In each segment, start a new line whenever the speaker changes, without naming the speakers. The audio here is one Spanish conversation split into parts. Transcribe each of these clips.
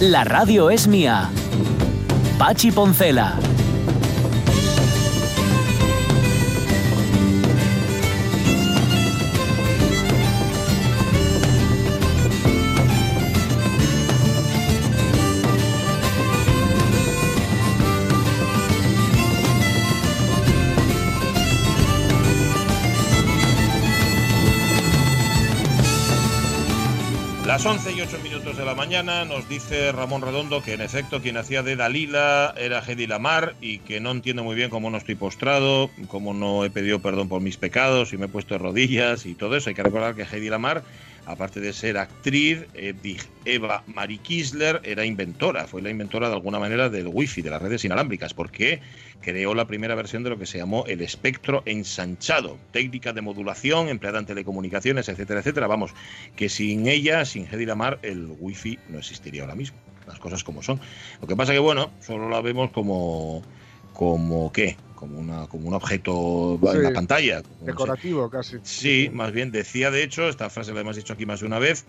La radio es mía. Pachi Poncela.
Las 11 y 8 minutos la mañana nos dice Ramón Redondo que en efecto quien hacía de Dalila era Hedy Lamar y que no entiendo muy bien cómo no estoy postrado, cómo no he pedido perdón por mis pecados y me he puesto de rodillas y todo eso. Hay que recordar que Hedy Lamar aparte de ser actriz, eh, Eva Marie Kisler era inventora, fue la inventora de alguna manera del wifi, de las redes inalámbricas, porque creó la primera versión de lo que se llamó el espectro ensanchado, técnica de modulación empleada en telecomunicaciones, etcétera, etcétera. Vamos, que sin ella, sin Hedy Lamar, el wifi no existiría ahora mismo, las cosas como son. Lo que pasa que, bueno, solo la vemos como, como ¿qué? Como, una, como un objeto en la pantalla.
Decorativo casi.
Sí, más bien decía, de hecho, esta frase la hemos dicho aquí más de una vez,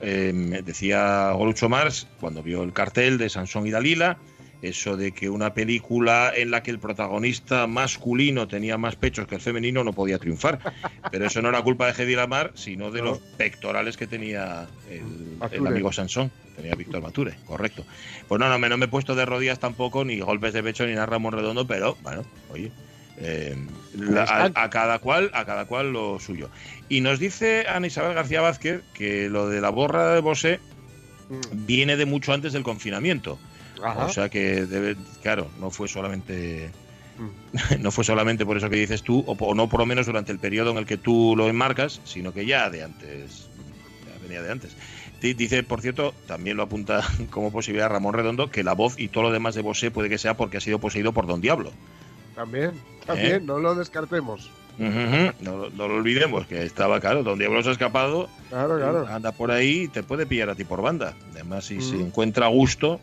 eh, decía Golucho Mars cuando vio el cartel de Sansón y Dalila, eso de que una película en la que el protagonista masculino tenía más pechos que el femenino no podía triunfar. Pero eso no era culpa de Hedy Lamar, sino de los pectorales que tenía el, amigo Sansón. Tenía Víctor Mature, correcto. Pues no, no me, no me he puesto de rodillas tampoco, ni golpes de pecho, ni nada Ramón Redondo, pero bueno, oye. Eh, a, cada cual a cada cual lo suyo y nos dice Ana Isabel García Vázquez que lo de la borra de Bosé mm. viene de mucho antes del confinamiento o sea que, debe, claro, no fue solamente mm. no fue solamente por eso que dices tú, o, no por lo menos durante el periodo en el que tú lo enmarcas, sino que ya de antes, ya venía de antes. Dice, por cierto, también lo apunta como posibilidad Ramón Redondo, que la voz y todo lo demás de Bosé puede que sea porque ha sido poseído por Don Diablo.
También, también, ¿Eh? no lo descartemos.
no, lo olvidemos, que estaba claro, Don Diablo se ha escapado,
claro, claro.
anda por ahí y te puede pillar a ti por banda. Además, si se encuentra a gusto,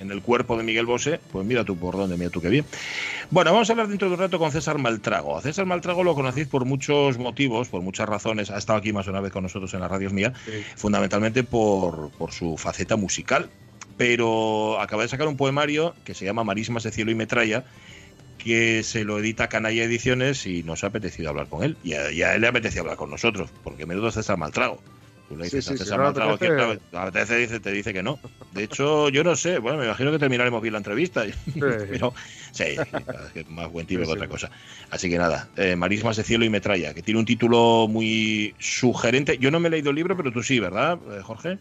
en el, cuerpo de Miguel Bosé, pues mira tú por dónde, mira tú qué bien. Bueno, vamos a hablar dentro de un rato con César Maltrago. A César Maltrago lo conocéis por muchos motivos, por muchas razones. Ha estado aquí más una vez con nosotros en la radio mía, fundamentalmente por, por su faceta musical. Pero acaba de sacar un poemario que se llama Marismas de Cielo y Metralla, que se lo edita Canalla Ediciones y nos ha apetecido hablar con él. Y a, y a él le apetecía hablar con nosotros, porque menudo César Maltrago. Tú le dices, sí, sí, te dice, te dice que no. De hecho, yo no sé, bueno, me imagino que terminaremos bien la entrevista. pero sí, es más buen tipo que otra cosa. Así que nada, eh, Marismas de Cielo y Metralla, que tiene un título muy sugerente. Yo no me he leído el libro, pero tú sí, ¿verdad, eh, Jorge?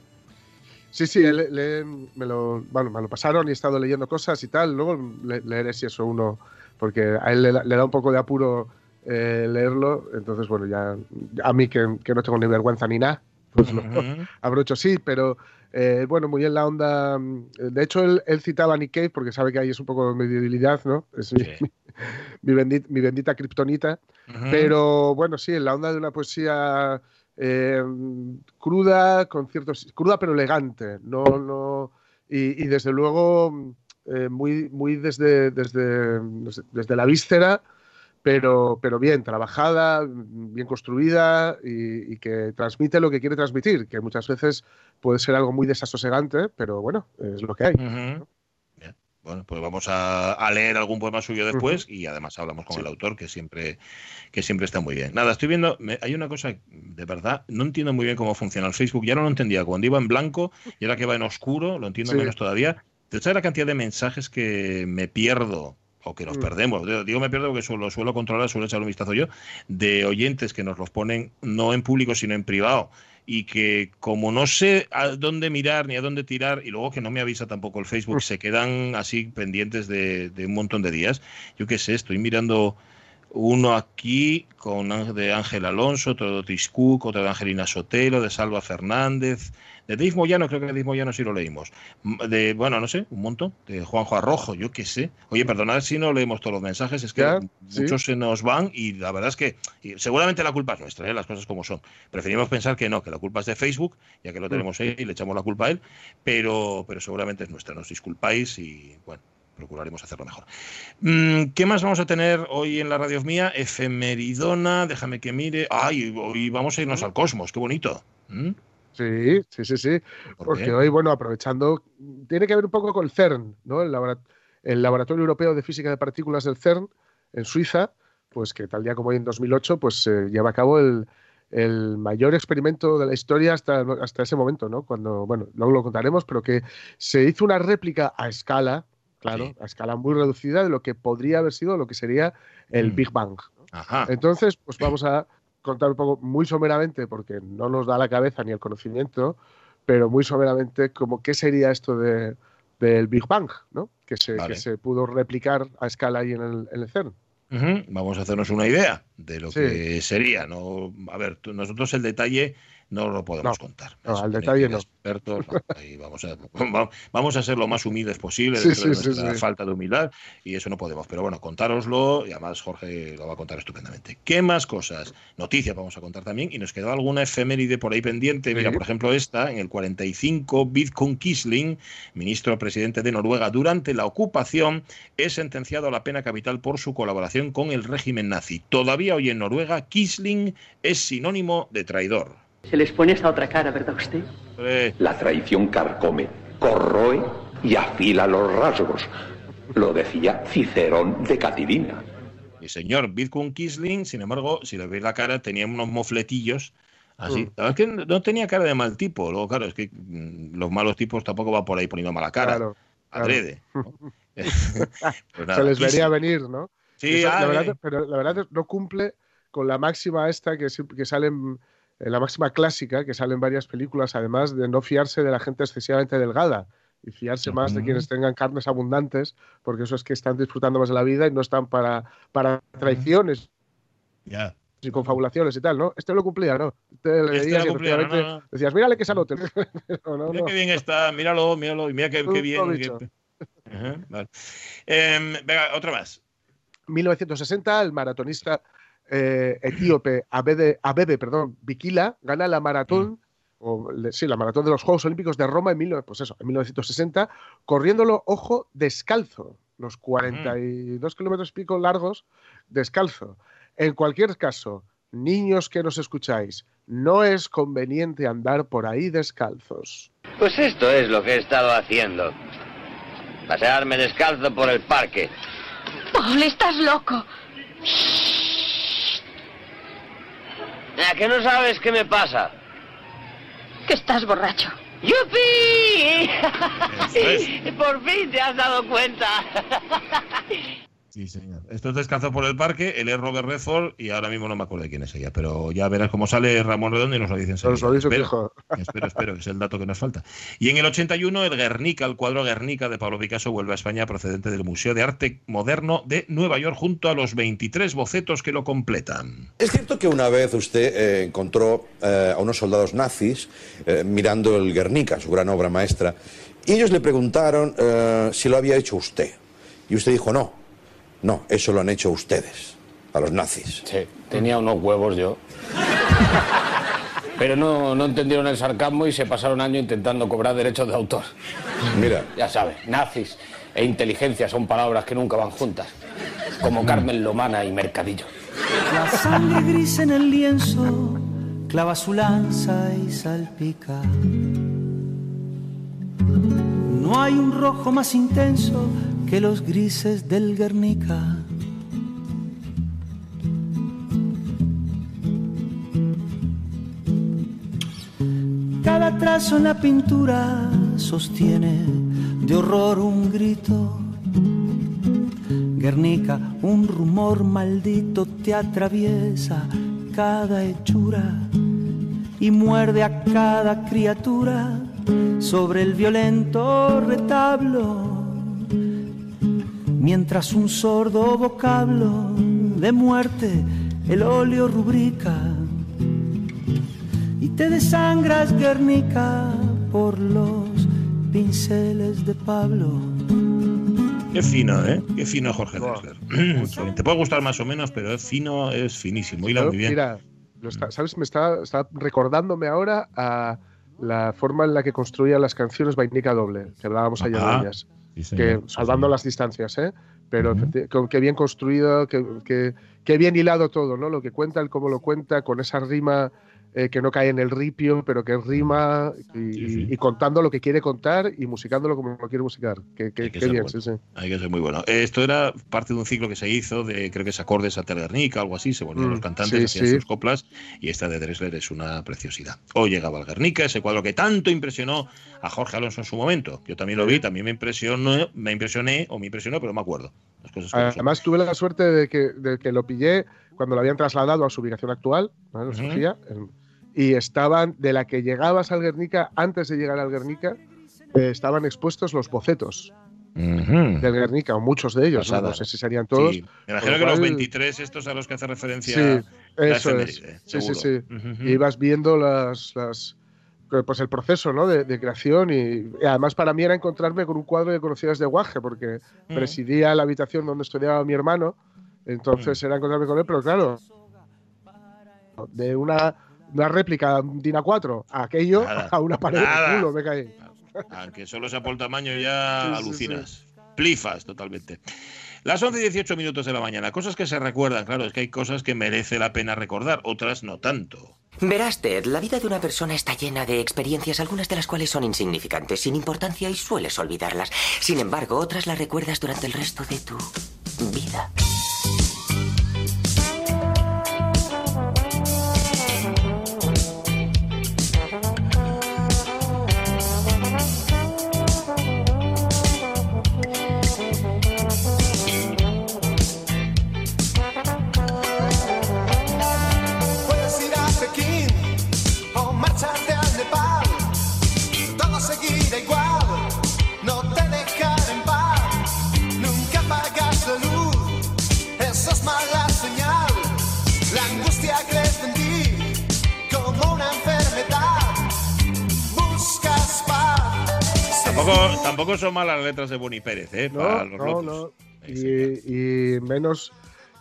Sí, sí, me, lo, bueno, me lo pasaron y he estado leyendo cosas y tal. Luego leeré si eso uno, porque a él le, da un poco de apuro eh, leerlo. Entonces, bueno, ya a mí que, que no tengo ni vergüenza ni nada, pues abrocho sí, pero eh, bueno, muy en la onda. Mm, de hecho, él, citaba a Nick Cave porque sabe que ahí es un poco de debilidad, ¿no? Es mi, bendita, mi bendita kriptonita. Pero bueno, sí, en la onda de una poesía eh, cruda, con ciertos. cruda pero elegante. No, no. Y, desde luego, eh, muy, muy desde, desde, desde la víscera pero, pero bien trabajada, bien construida y, que transmite lo que quiere transmitir, que muchas veces puede ser algo muy desasosegante, pero bueno, es lo que hay.
Bueno, pues vamos a, leer algún poema suyo después y además hablamos con el autor, que siempre, que siempre está muy bien. Nada, estoy viendo, hay una cosa, de verdad, no entiendo muy bien cómo funciona el Facebook, ya no lo entendía, cuando iba en blanco y ahora que va en oscuro, lo entiendo menos todavía. ¿Te sabes la cantidad de mensajes que me pierdo o que nos mm. perdemos, digo me pierdo porque suelo, suelo controlar, suelo echar un vistazo yo, de oyentes que nos los ponen no en público sino en privado y que como no sé a dónde mirar ni a dónde tirar y luego que no me avisa tampoco el Facebook, mm. se quedan así pendientes de, un montón de días. Yo qué sé, estoy mirando uno aquí con de Ángel Alonso, otro de Tiscuc, otro de Angelina Sotelo, de Salva Fernández, de Dave Moyano, creo que de Dave Moyano sí lo leímos. De, bueno, no sé, un montón. De Juanjo Arrojo, yo qué sé. Oye, perdonad si no leemos todos los mensajes, es que muchos se nos van y la verdad es que seguramente la culpa es nuestra, ¿eh? las cosas como son. Preferimos pensar que no, que la culpa es de Facebook, ya que lo mm. tenemos ahí y le echamos la culpa a él, pero, pero seguramente es nuestra. Nos disculpáis y bueno procuraremos hacerlo mejor. Mm, ¿Qué más vamos a tener hoy en la radio mía? Efemeridona, déjame que mire. ¡Ay! Hoy vamos a irnos al cosmos, qué bonito. ¿Mm?
Sí, sí, sí, sí. Porque hoy, bueno, aprovechando, tiene que ver un poco con el CERN, ¿no? El, Laboratorio Europeo de Física de Partículas del CERN, en Suiza, pues que tal día como hoy en 2008, pues se lleva a cabo el, mayor experimento de la historia hasta, hasta ese momento, ¿no? Cuando, bueno, luego lo contaremos, pero que se hizo una réplica a escala, claro, a escala muy reducida de lo que podría haber sido lo que sería el mm. Big Bang. Entonces, pues vamos a contar un poco muy someramente, porque no nos da la cabeza ni el conocimiento, pero muy someramente como qué sería esto de, del Big Bang, ¿no? Que se, que se pudo replicar a escala ahí en el, en el CERN.
Vamos a hacernos una idea de lo que sería. No, a ver, nosotros el detalle no lo podemos contar.
No, al detalle no.
Expertos, vamos, a, vamos a ser lo más humildes posible de falta de humildad y eso no podemos. Pero bueno, contároslo y además Jorge lo va a contar estupendamente. ¿Qué más cosas? Noticias vamos a contar también y nos quedó alguna efeméride por ahí pendiente. Mira, por ejemplo, esta, en el 45, Vidkun Kisling, ministro presidente de Noruega durante la ocupación, es sentenciado a la pena capital por su colaboración con el régimen nazi. Todavía hoy en Noruega, Kisling es sinónimo de traidor.
Se les pone esa otra cara, ¿verdad usted?
La traición carcome, corroe y afila los rasgos. Lo decía Cicerón de Catilina.
El señor Vidkun Kisling, sin embargo, si le veis la cara, tenía unos mofletillos así. Mm. es que no tenía cara de mal tipo. Luego, claro, es que mm, los malos tipos tampoco van por ahí poniendo mala cara. Claro, Adrede.
Pues Se les vería venir, ¿no? Sí, la verdad, pero la verdad no cumple con la máxima esta que, que salen la máxima clásica que sale en varias películas, además de no fiarse de la gente excesivamente delgada y fiarse más de quienes tengan carnes abundantes, porque eso es que están disfrutando más de la vida y no están para, para traiciones. Y confabulaciones y tal, ¿no? Este lo cumplía, ¿no?
Este lo cumplía, no,
Decías, mírale que salote.
mira qué bien está, míralo, míralo, y mira qué, bien. Em, venga, otra más.
1960, el maratonista eh, etíope Abebe, Abebe perdón, Bikila gana la maratón, mm. o, sí, la maratón de los Juegos Olímpicos de Roma en, pues eso, en 1960, corriéndolo, ojo, descalzo, los 42 kilómetros y pico largos, descalzo. En cualquier caso, niños que nos escucháis, no es conveniente andar por ahí descalzos.
Pues esto es lo que he estado haciendo. Pasearme descalzo por el parque.
Paul, estás loco.
¿A que no sabes qué me pasa?
Que estás borracho.
¡Yupi! Por fin te has dado cuenta.
Sí, señor. Esto es Descanso por el Parque, él es Robert Redford y ahora mismo no me acuerdo de quién es ella, pero ya verás cómo sale Ramón Redondo y nos lo dicen.
Nos lo
espero, espero, espero, que es el dato que nos falta. Y en el 81, el Guernica, el cuadro Guernica de Pablo Picasso vuelve a España procedente del Museo de Arte Moderno de Nueva York junto a los 23 bocetos que lo completan.
Es cierto que una vez usted eh, encontró eh, a unos soldados nazis eh, mirando el Guernica, su gran obra maestra, y ellos le preguntaron si lo había hecho usted. Y usted dijo no no, eso lo han hecho ustedes, a los nazis.
Sí, tenía unos huevos yo. Pero no, no entendieron el sarcasmo y se pasaron años intentando cobrar derechos de autor.
Mira.
Ya sabes, nazis e inteligencia son palabras que nunca van juntas. Como Carmen Lomana y Mercadillo.
La sangre gris en el lienzo clava su lanza y salpica. No hay un rojo más intenso que los grises del Guernica. Cada trazo en la pintura sostiene de horror un grito. Guernica, un rumor maldito te atraviesa cada hechura y muerde a cada criatura sobre el violento retablo, mientras un sordo vocablo de muerte el óleo rubrica y te desangras Guernica por los pinceles de Pablo.
Qué fino, ¿eh? Qué fino Jorge Te puede gustar más o menos, pero es fino, es finísimo. Y muy bien.
Mira, ¿sabes? Me está, está recordándome ahora a la forma en la que construía las canciones Vainica Doble, que hablábamos ayer de ellas. Que, salvando las distancias, ¿eh? Pero qué bien construido, qué, bien hilado todo, ¿no? Lo que cuenta, el cómo lo cuenta, con esa rima eh, que no cae en el ripio, pero que rima y, y contando lo que quiere contar y musicándolo como lo quiere musicar. Que, que,
Hay que
bien,
bueno.
sí, sí.
Hay que ser muy bueno. Esto era parte de un ciclo que se hizo de, creo que es acordes a Guernica, algo así. Se volvían
Mm,
los cantantes,
sí,
hacían
sí.
sus coplas. Y esta de Dressler es una preciosidad. Hoy llegaba el Guernica, ese cuadro que tanto impresionó a Jorge Alonso en su momento. Yo también lo vi, también me impresionó, me impresioné, o me impresionó, pero no me acuerdo. Las cosas como son.
Además, tuve la suerte de que, de que lo pillé cuando lo habían trasladado a su ubicación actual, ¿vale? en. Sofía, en- y estaban, de la que llegabas al Guernica, antes de llegar al Guernica, eh, estaban expuestos los bocetos
Ujú.
del Guernica, o muchos de ellos, ¿no? No sé si serían todos.
Sí, Me imagino
lo
que los
cual-
23 estos a los que hace referencia
Sí,
la
eso es.
efeméride,
Sí, sí. Y ibas viendo las, las pues el proceso ¿no? de, de creación y, y además para mí era encontrarme con un cuadro que conocía desde Guaje porque
Mm.
presidía la habitación donde estudiaba mi hermano entonces
Mm.
era encontrarme con él pero claro de una, una réplica Dina 4 a aquello
Nada.
a una pared
Nada.
de culo me caí
Aunque solo sea por tamaño ya
Sí, sí,
alucinas. Plifas totalmente. Las 11 y 18 minutos de la mañana. Cosas que se recuerdan, claro, es que hay cosas que merece la pena recordar, otras no tanto.
Verás, Ted, la vida de una persona está llena de experiencias, algunas de las cuales son insignificantes, sin importancia y sueles olvidarlas. Sin embargo, otras las recuerdas durante el resto de tu vida.
Tampoco, son malas las letras de Boni Pérez, ¿eh? Para
no
los
no no y, y menos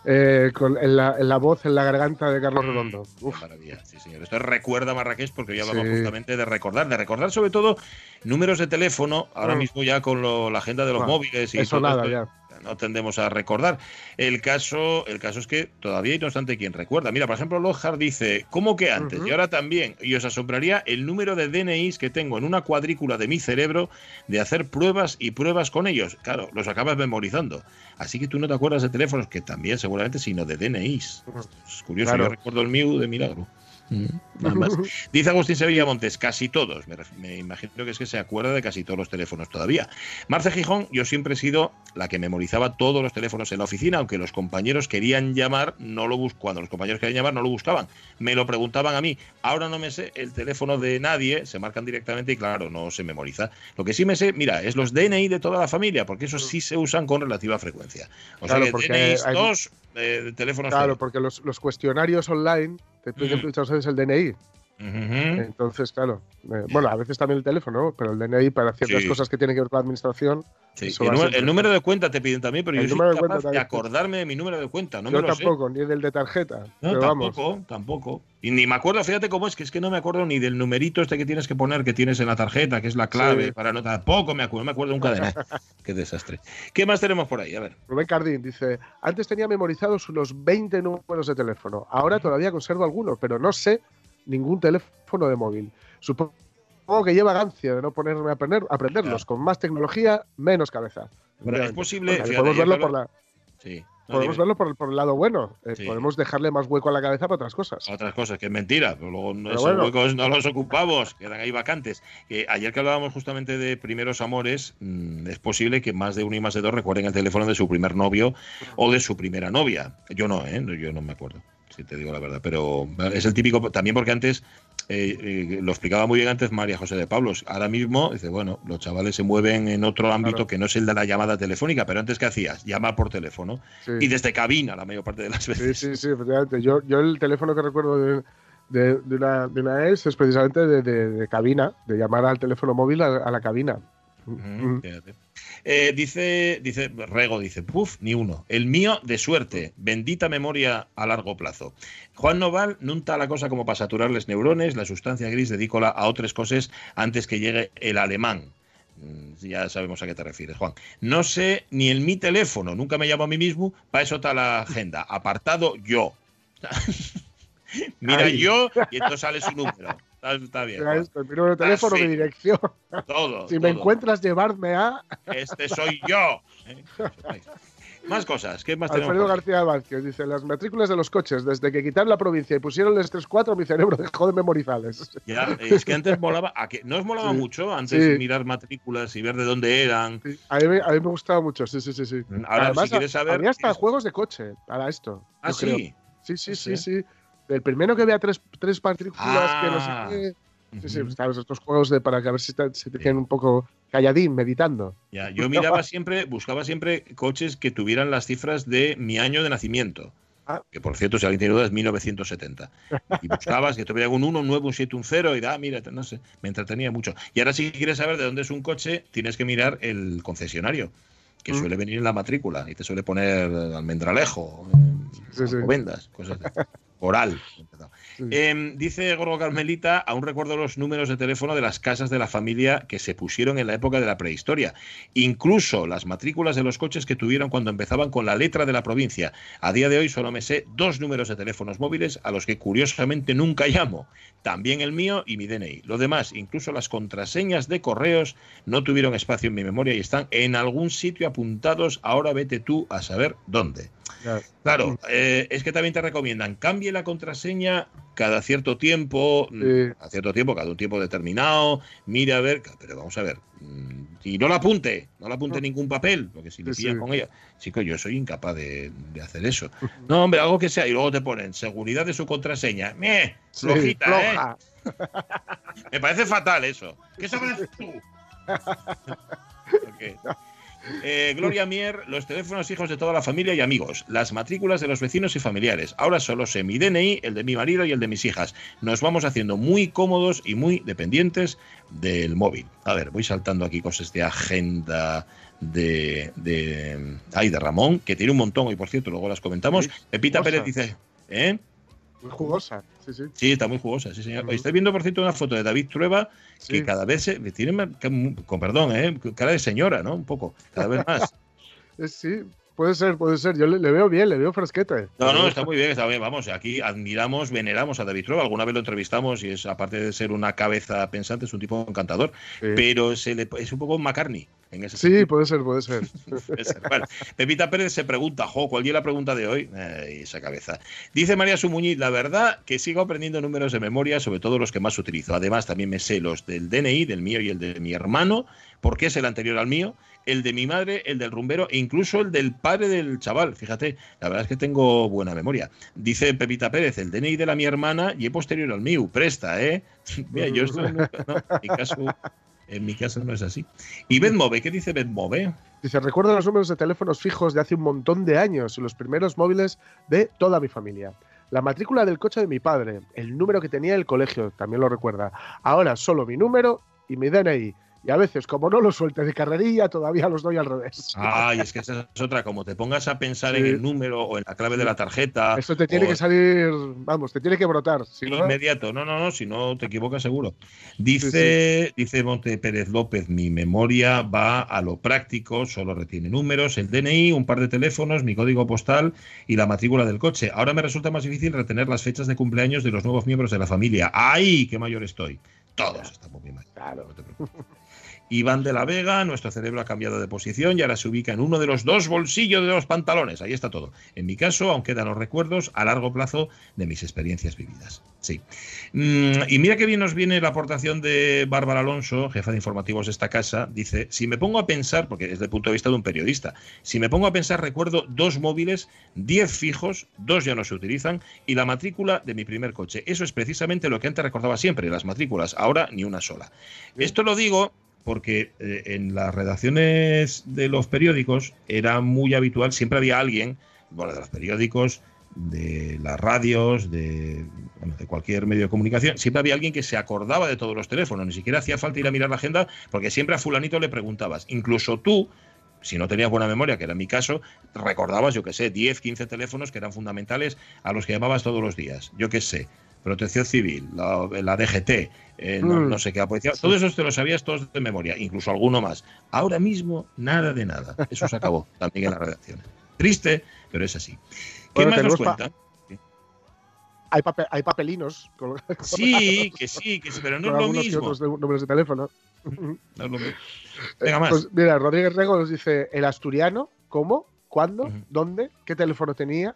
eh, con, en, la, en la voz en la garganta de Carlos Redondo Uf.
Maravilla, sí, señor. Esto es recuerda Marrakech porque yo hablaba
Sí.
justamente de recordar, de recordar sobre todo números de teléfono, ahora
Mm.
mismo ya con lo- la agenda de los
Ah,
móviles y
eso
todo
nada
esto,
ya
no tendemos a recordar. El caso, el caso es que todavía hay no obstante quien recuerda. Mira, por ejemplo, Lohar dice, ¿cómo que antes? Y ahora también. Y os asombraría el número de DNIs que tengo en una cuadrícula de mi cerebro de hacer pruebas y pruebas con ellos. Claro, los acabas memorizando. Así que tú no te acuerdas de teléfonos, que también seguramente, sino de DNIs. Es curioso,
Claro.
yo recuerdo el mío de milagro. Mm, Nada más. Dice Agustín Sevilla Montes, casi todos. Me, imagino que es que se acuerda de casi todos los teléfonos todavía. Marce Gijón, yo siempre he sido la que memorizaba todos los teléfonos en la oficina, aunque los compañeros querían llamar, no lo bus cuando los compañeros querían llamar, no lo buscaban. Me lo preguntaban a mí. Ahora no me sé el teléfono de nadie, se marcan directamente y claro, no se memoriza. Lo que sí me sé, mira, es los DNI de toda la familia, porque esos sí se usan con relativa frecuencia. O
Claro,
sea que
porque
DNIs
hay-
dos, eh, teléfonos
claro porque los, los cuestionarios online te piden
Mm.
el DNI entonces claro eh, bueno a veces también el teléfono pero el DNI para ciertas
Sí.
cosas que tienen que ver con la administración
Sí, el, número,
siempre.
el número de cuenta te piden también, pero
El
yo soy
de
capaz de acordarme de mi número de cuenta. No
yo
me lo sé.
tampoco ni del de tarjeta
No,
pero vamos
tampoco, tampoco. Y ni me acuerdo, fíjate cómo es, que es que no me acuerdo ni del numerito este que tienes que poner, que tienes en la tarjeta, que es la clave
Sí.
para no tampoco me acuerdo, no me acuerdo nunca de nada. Qué desastre. ¿Qué más tenemos por ahí? A ver.
Rubén Cardín dice, antes tenía memorizados unos 20 números de teléfono, ahora todavía conservo alguno, pero no sé ningún teléfono de móvil. Supongo que lleva gancia de no ponerme a aprender, aprenderlos. Con más tecnología, menos cabeza.
Bueno, es posible,
Bueno,
fíjate,
podemos verlo por la,
Sí. No,
podemos
dime.
verlo por, por el lado bueno. Eh,
Sí.
Podemos dejarle más hueco a la cabeza para otras cosas.
Otras cosas, que es mentira, pero luego
Pero
esos
bueno.
huecos no los ocupamos, quedan ahí vacantes. Que ayer que hablábamos justamente de primeros amores, mm, es posible que más de uno y más de dos recuerden el teléfono de su primer novio o de su primera novia. Yo no, ¿eh? No, Yo no me acuerdo, si te digo la verdad. Pero es el típico, también porque antes, eh, eh, lo explicaba muy bien antes María José de Pablos. Ahora mismo, dice, bueno, los chavales se mueven en otro ámbito
Claro.
que no es el de la llamada telefónica, pero antes, ¿qué hacías? Llamar por teléfono.
Sí.
Y desde cabina la mayor parte de las
Sí,
veces.
sí, sí, efectivamente. Yo, yo el teléfono que recuerdo de, de, de una, de una ex es precisamente de, de- de cabina, de llamar al teléfono móvil a, a la cabina.
Eh, dice, dice Rego, dice, puf, ni uno. El mío de suerte, bendita memoria a largo plazo. Juan Noval nunta la cosa como para saturar les neurones, la sustancia gris dedícola a otras cosas antes que llegue el alemán. Mm, Ya sabemos a qué te refieres, Juan. No sé ni en mi teléfono, nunca me llamo a mí mismo, para eso está la agenda. Apartado yo. Mira yo y entonces sale su número. Está, está bien.
Mi número de teléfono,
Ah, sí.
mi dirección.
Todo.
Si me encuentras, llevarme a
Este soy yo. ¿eh? Más cosas. ¿Qué más tenemos?
Alfredo
aquí?
García Vázquez. Dice, las matrículas de los coches, desde que quitaron la provincia y pusieron el 3-4, mi cerebro dejó de memorizarles.
Ya, es que antes molaba, ¿a que ¿no os molaba
Sí.
mucho antes
Sí.
mirar matrículas y ver de dónde eran?
A mí, me- a mí me gustaba mucho, sí, sí, sí. sí.
Ahora, si quieres saber-
Había hasta juegos de coche para esto.
Ah, sí.
Sí, sí,
No
sí, sí. El primero que vea tres, tres matrículas que no
Ah.
sé qué. Sí, sí,
Ujú.
pues, claro, estos juegos de para que a ver si te, si te tienen un poco calladín, meditando.
Ya, yo miraba siempre, buscaba siempre coches que tuvieran las cifras de mi año de nacimiento.
Ah.
Que por cierto, si alguien tiene dudas, es 1970. Y buscabas que tuviera un 1, un 9, un 7, un 0 y da, mira, no sé, me entretenía mucho. Y ahora si quieres saber de dónde es un coche, tienes que mirar el concesionario, que
Mm.
suele venir en la matrícula y te suele poner almendralejo,
Sí, sí.
vendas, cosas de oral. Em, dice Gorgo Carmelita, aún recuerdo los números de teléfono de las casas de la familia que se pusieron en la época de la prehistoria. Incluso las matrículas de los coches que tuvieron cuando empezaban con la letra de la provincia. A día de hoy solo me sé dos números de teléfonos móviles a los que curiosamente nunca llamo. También el mío y mi DNI. Lo demás, incluso las contraseñas de correos, no tuvieron espacio en mi memoria y están en algún sitio apuntados. Ahora vete tú a saber dónde. Claro, eh, es que también te recomiendan cambie la contraseña cada cierto tiempo, mm, a cierto tiempo, cada un tiempo determinado, mira a ver, pero vamos a ver, mm, y no la apunte, no la apunte ningún papel, porque si le
Sí,
pillan
sí.
con ella, chico, yo soy incapaz de, de hacer eso. No, hombre, algo que sea, y luego te ponen seguridad de su contraseña, ¡meh!
Sí,
Flojita,
floja.
¿eh? Me parece fatal eso. ¿Qué sabes tú? Ok. Eh, Gloria Mier, los teléfonos hijos de toda la familia y amigos, las matrículas de los vecinos y familiares. Ahora solo sé mi DNI, el de mi marido y el de mis hijas. Nos vamos haciendo muy cómodos y muy dependientes del móvil. A ver, voy saltando aquí cosas de agenda de, de, ay, de Ramón, que tiene un montón y por cierto, luego las comentamos. Pepita. Pérez dice, ¿eh?
Muy jugosa, sí, sí.
Sí, está muy jugosa, sí, señor. Estoy viendo, por cierto, una foto de David Trueba que
Sí.
cada vez se, tiene, con perdón, ¿eh? cara de señora, ¿no? Un poco, cada vez más.
Eh, Sí, puede ser, puede ser. Yo le, le veo bien, le veo fresquete.
No, no, está muy bien, está bien. Vamos, aquí admiramos, veneramos a David Trueba. Alguna vez lo entrevistamos y es, aparte de ser una cabeza pensante, es un tipo encantador. Pero se le, es un poco McCartney en ese
Sí, puede ser, puede ser.
Puede ser. Bueno, Pepita Pérez se pregunta, jo, ¿cuál es la pregunta de hoy? Ay, esa cabeza. Dice María Sumuñiz, la verdad que sigo aprendiendo números de memoria, sobre todo los que más utilizo. Además, también me sé los del DNI, del mío y el de mi hermano, porque es el anterior al mío, el de mi madre, el del rumbero e incluso el del padre del chaval. Fíjate, la verdad es que tengo buena memoria. Dice Pepita Pérez, el DNI de la mi hermana y es posterior al mío. Presta, ¿eh? Mira, yo esto nunca- no, en caso, en mi caso no es así. ¿Y Bedmove? ¿Qué dice Bedmove?
Dice, recuerdo los números de teléfonos fijos de hace un montón de años, los primeros móviles de toda mi familia. La matrícula del coche de mi padre, el número que tenía el colegio, también lo recuerda. Ahora solo mi número y mi DNI. Y a veces, como no lo suelte de carrerilla, todavía los doy al revés.
Ay, es que esa es otra, como te pongas a pensar en el número o en la clave de la tarjeta.
Eso te tiene
o
que salir, vamos, te tiene que brotar. Si
Inmediato, no, no, no, si no te equivocas seguro. Dice, dice Monte Pérez López, mi memoria va a lo práctico, solo retiene números, el DNI, un par de teléfonos, mi código postal y la matrícula del coche. Ahora me resulta más difícil retener las fechas de cumpleaños de los nuevos miembros de la familia. ¡Ay, qué mayor estoy! Todos estamos muy mal. No te preocupes. Iván de la Vega, nuestro cerebro ha cambiado de posición y ahora se ubica en uno de los dos bolsillos de los pantalones. Ahí está todo. En mi caso, aún quedan los recuerdos a largo plazo de mis experiencias vividas. Sí. Mm, y mira que bien nos viene la aportación de Bárbara Alonso, jefa de informativos de esta casa. Dice, si me pongo a pensar, porque desde el punto de vista de un periodista, si me pongo a pensar, recuerdo dos móviles, diez fijos, dos ya no se utilizan, y la matrícula de mi primer coche. Eso es precisamente lo que antes recordaba siempre, las matrículas. Ahora ni una sola. Esto lo digo porque eh, en las redacciones de los periódicos era muy habitual, siempre había alguien, bueno, de los periódicos, de las radios, de, bueno, de cualquier medio de comunicación, siempre había alguien que se acordaba de todos los teléfonos, ni siquiera hacía falta ir a mirar la agenda, porque siempre a fulanito le preguntabas, incluso tú, si no tenías buena memoria, que era mi caso, recordabas, yo qué sé, 10, 15 teléfonos que eran fundamentales a los que llamabas todos los días. Yo qué sé, Protección Civil, la, la DGT, eh, no,
Mm.
no sé qué la policía, todos esos te los sabías todos de memoria, incluso alguno más. Ahora mismo, nada de nada. Eso se acabó también en la redacción. Triste, pero es así. ¿Qué
Bueno,
más nos
tenemos pa-
cuentan?
hay, pape- hay papelinos. con-
Sí, que sí, que sí, pero no
con
es lo mismo.
de- números de teléfono.
No es lo mismo. Venga, más.
Pues mira, Rodríguez Rego nos dice: el asturiano, ¿cómo? ¿Cuándo? ¿Dónde? ¿Qué teléfono tenía?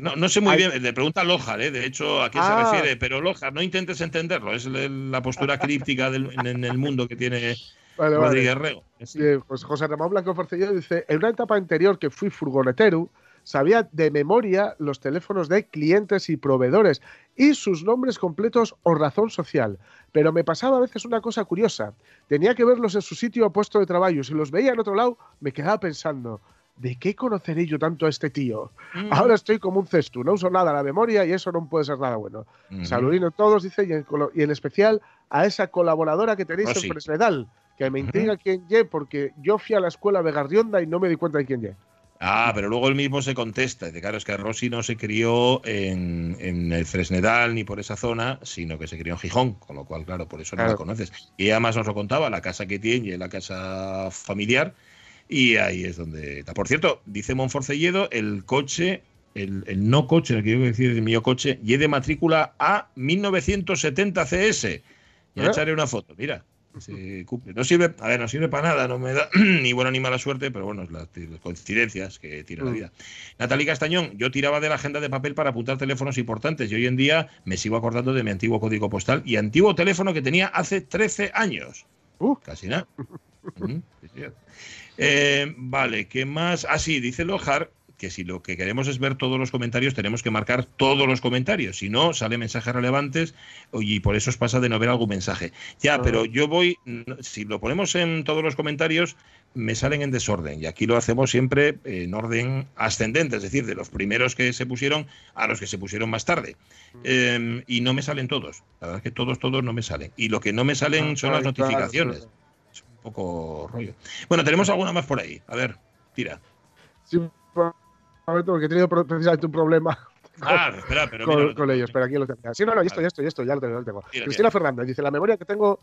No, no sé muy bien, le pregunta Lojar, ¿eh? de hecho, a qué
Ah.
se refiere, pero Lojar, no intentes entenderlo, es la postura críptica del- en, el mundo que tiene
Vale, vale.
Rodríguez Rego.
Sí, pues José Ramón Blanco Forcelló dice: En una etapa anterior que fui furgonetero, sabía de memoria los teléfonos de clientes y proveedores y sus nombres completos o razón social. Pero me pasaba a veces una cosa curiosa. Tenía que verlos en su sitio o puesto de trabajo. Si los veía en otro lado, me quedaba pensando. ¿De qué conoceré yo tanto a este tío?
Mm.
Ahora estoy como un cestu, no uso nada a la memoria y eso no puede ser nada bueno. Saludino a todos, dice, y en, y en especial a esa colaboradora que tenéis
Rosy.
en Fresnedal, que me intriga quién ye, porque yo fui a la escuela de Garrionda y no me di cuenta de quién ye.
Ah, pero luego él mismo se contesta. Dice, claro, es que Rossi no se crió en, en el Fresnedal ni por esa zona, sino que se crió en Gijón, con lo cual, claro, por eso no la
Claro.
conoces. Y además nos lo contaba, la casa que tiene, y la casa familiar, y ahí es donde está. Por cierto, dice Monforcelledo, el coche, el, el no coche, el que yo quiero decir, el mío coche, y de matrícula A 1970 CS. Ya
¿Eh?
echaré una foto, mira. Se cumple. No sirve, a ver, no sirve para nada, no me da ni buena ni mala suerte, pero bueno, es las, las coincidencias que tiene la
Mm.
vida. Natalie Castañón, yo tiraba de la agenda de papel para apuntar teléfonos importantes y hoy en día me sigo acordando de mi antiguo código postal y antiguo teléfono que tenía hace 13 años. Casi nada. Mm. Eh, vale, ¿qué más? Ah, sí, dice Lojar que si lo que queremos es ver todos los comentarios, tenemos que marcar todos los comentarios. Si no, sale mensajes relevantes y por eso os pasa de no ver algún mensaje. Ya, pero yo voy, si lo ponemos en todos los comentarios, me salen en desorden. Y aquí lo hacemos siempre en orden ascendente, es decir, de los primeros que se pusieron a los que se pusieron más tarde. Eh, y no me salen todos. La verdad es que todos, todos no me salen. Y lo que no me salen son las notificaciones. Poco rollo. Bueno, tenemos alguna más por ahí. A ver, tira.
Sí, porque he tenido precisamente un problema
Ah, espera, pero
con, con ellos, pero aquí lo tengo. Sí, no, no, esto, esto, esto, ya lo tengo, ya lo tengo.
Tira,
Cristina
tira.
Fernández dice: La memoria que tengo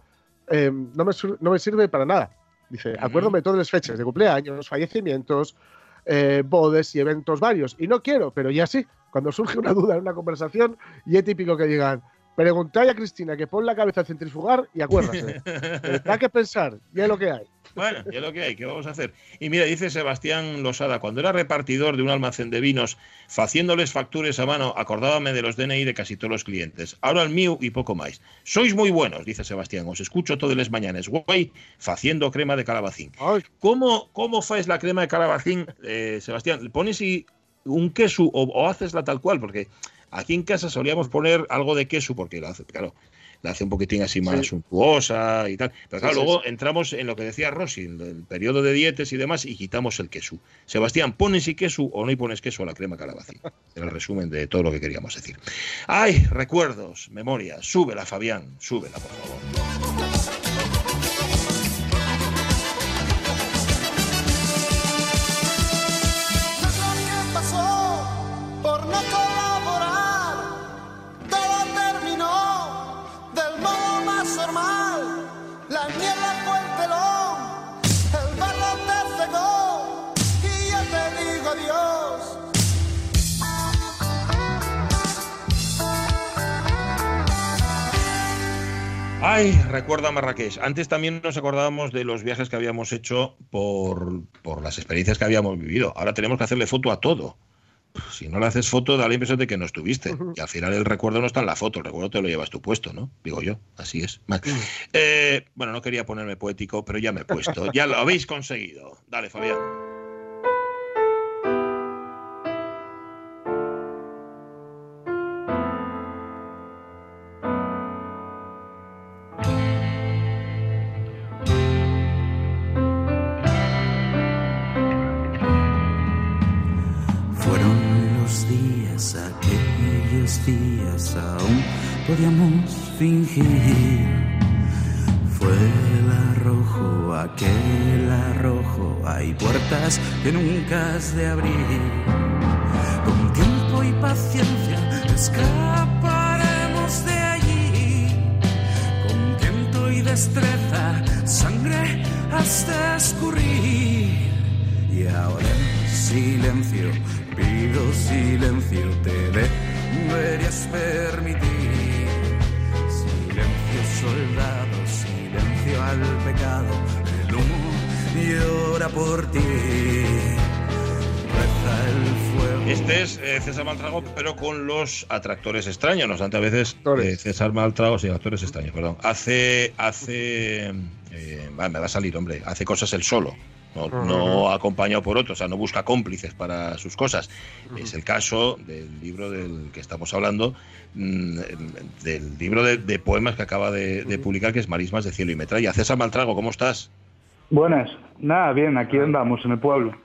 eh, no, me, sur- no me sirve para nada. Dice: Acuérdome de todas las fechas de cumpleaños, fallecimientos, eh, bodes y eventos varios. Y no quiero, pero ya sí. Cuando surge una duda en una conversación, y es típico que digan: Preguntáis a Cristina que pon la cabeza a centrifugar y acuérdate. Tendrá que pensar, ya es lo que hay.
Bueno, ya lo que hay, ¿qué vamos a hacer? Y mira, dice Sebastián Losada, cuando era repartidor de un almacén de vinos, faciéndoles factures a mano, acordábame de los DNI de casi todos los clientes. Ahora el mío y poco más. Sois muy buenos, dice Sebastián, os escucho todas las mañanas. Guay, faciendo crema de calabacín. ¿Cómo, cómo faes la crema de calabacín, eh, Sebastián? ¿Pones y un queso o, o haces la tal cual? Porque aquí en casa solíamos poner algo de queso, porque la hace, claro, la hace un poquitín así más
Sí.
suntuosa y tal. Pero claro,
Sí, sí,
luego entramos en lo que decía Rossi, en el periodo de dietes y demás, y quitamos el queso. Sebastián, ¿pones y queso o no y pones queso a la crema calabacín? Era el resumen de todo lo que queríamos decir. ¡Ay! Recuerdos, memoria. Súbela, Fabián, súbela, por favor. Ay, recuerda Marrakech. Antes también nos acordábamos de los viajes que habíamos hecho por, por las experiencias que habíamos vivido. Ahora tenemos que hacerle foto a todo. Si no le haces foto, da la impresión de que no estuviste. Y al final el recuerdo no está en la foto, el recuerdo te lo llevas tú puesto, ¿no? Digo yo, así es. Eh, bueno, no quería ponerme poético, pero ya me he puesto. Ya lo habéis conseguido. Dale, Fabián.
Fingir. Fue el arrojo, aquel arrojo, hay puertas que nunca has de abrir. Con tiempo y paciencia escaparemos de allí. Con viento y destreza, sangre hasta escurrir. Y ahora en silencio, pido silencio, te
deberías permitir. Soldado, silencio al pecado, el humo llora por ti. Reza el fuego.
Este es eh, César Maltrago, pero con los atractores extraños. No obstante, a veces eh, César Maltrago, sí, actores extraños, perdón. Hace, hace, eh, va, me va a salir, hombre, hace cosas él solo. No, no acompañado por otros, o sea, no busca cómplices para sus cosas. Es el caso del libro del que estamos hablando, mm, del libro de, de poemas que acaba de, de publicar, que es Marismas de Cielo y Metralla. César Maltrago, ¿cómo estás?
Buenas. Nada, bien, aquí andamos, en el pueblo.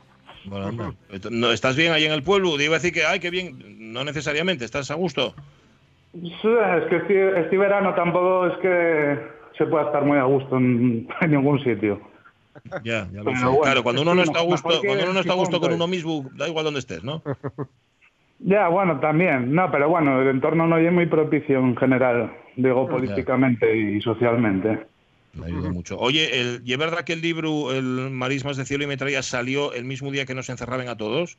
Bueno. ¿No, ¿Estás bien ahí en el pueblo? Te iba a decir que, ay, qué bien. No necesariamente, ¿estás a gusto?
Sí, Es que este, este verano tampoco es que se pueda estar muy a gusto en, en ningún sitio.
Ya, ya lo sé.
bueno,
claro, cuando uno no está a gusto, cuando uno no está a gusto con uno mismo, da igual donde estés, ¿no?
Ya, bueno, también. No, pero bueno, el entorno no es muy propicio en general, digo, políticamente y socialmente.
Me ayuda mucho. Oye, el, ¿y es verdad que el libro, el Marismas de Cielo y Metralla, salió el mismo día que nos encerraban a todos?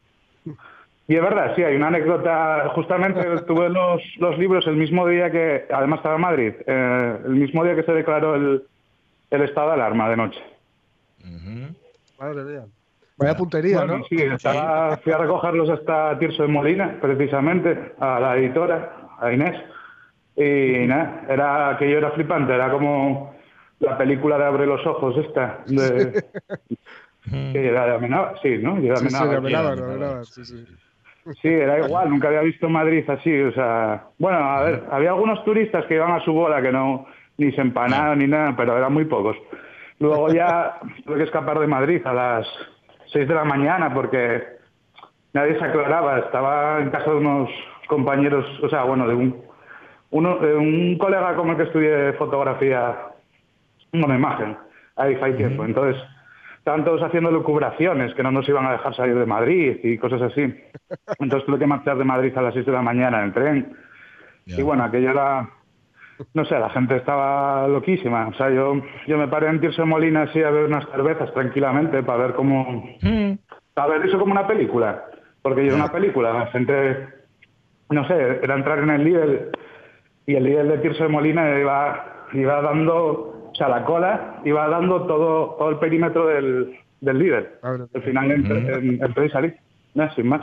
Y es verdad, sí, hay una anécdota. Justamente tuve los, los libros el mismo día que, además estaba en Madrid, eh, el mismo día que se declaró el, el estado de alarma de noche.
Madre mía. Vaya puntería,
Bueno,
¿no?
Sí, estaba- fui a recogerlos hasta Tirso de Molina, precisamente, a la editora, a Inés. Y nada, era aquello era flipante, era como la película de Abre los ojos esta, de, que era de Amenábar, sí, ¿no? De
Sí, sí, sí, sí.
Sí, era igual, nunca había visto Madrid así, o sea, bueno, a ver, había algunos turistas que iban a su bola que no ni se empanaron ni nada, pero eran muy pocos. Luego ya tuve que escapar de Madrid a las 6 de la mañana porque nadie se aclaraba, estaba en casa de unos compañeros, o sea, bueno, de un uno, de un colega con el que estudié fotografía, una imagen, ahí fue tiempo, entonces estaban todos haciendo lucubraciones, que no nos iban a dejar salir de Madrid y cosas así. Entonces tuve que marchar de Madrid a las 6 de la mañana en el tren. Y bueno, aquello era, no sé, la gente estaba loquísima. O sea, yo, yo me paré en Tirso de Molina así a ver unas cervezas tranquilamente para ver cómo... Para ver eso como una película. Porque yo era una película, la gente, no sé, era entrar en el líder y el líder de Tirso de Molina iba, iba dando, o sea, la cola iba dando todo, todo el perímetro del, del líder. Al final entre, en- entré y salí. Nada, sin más.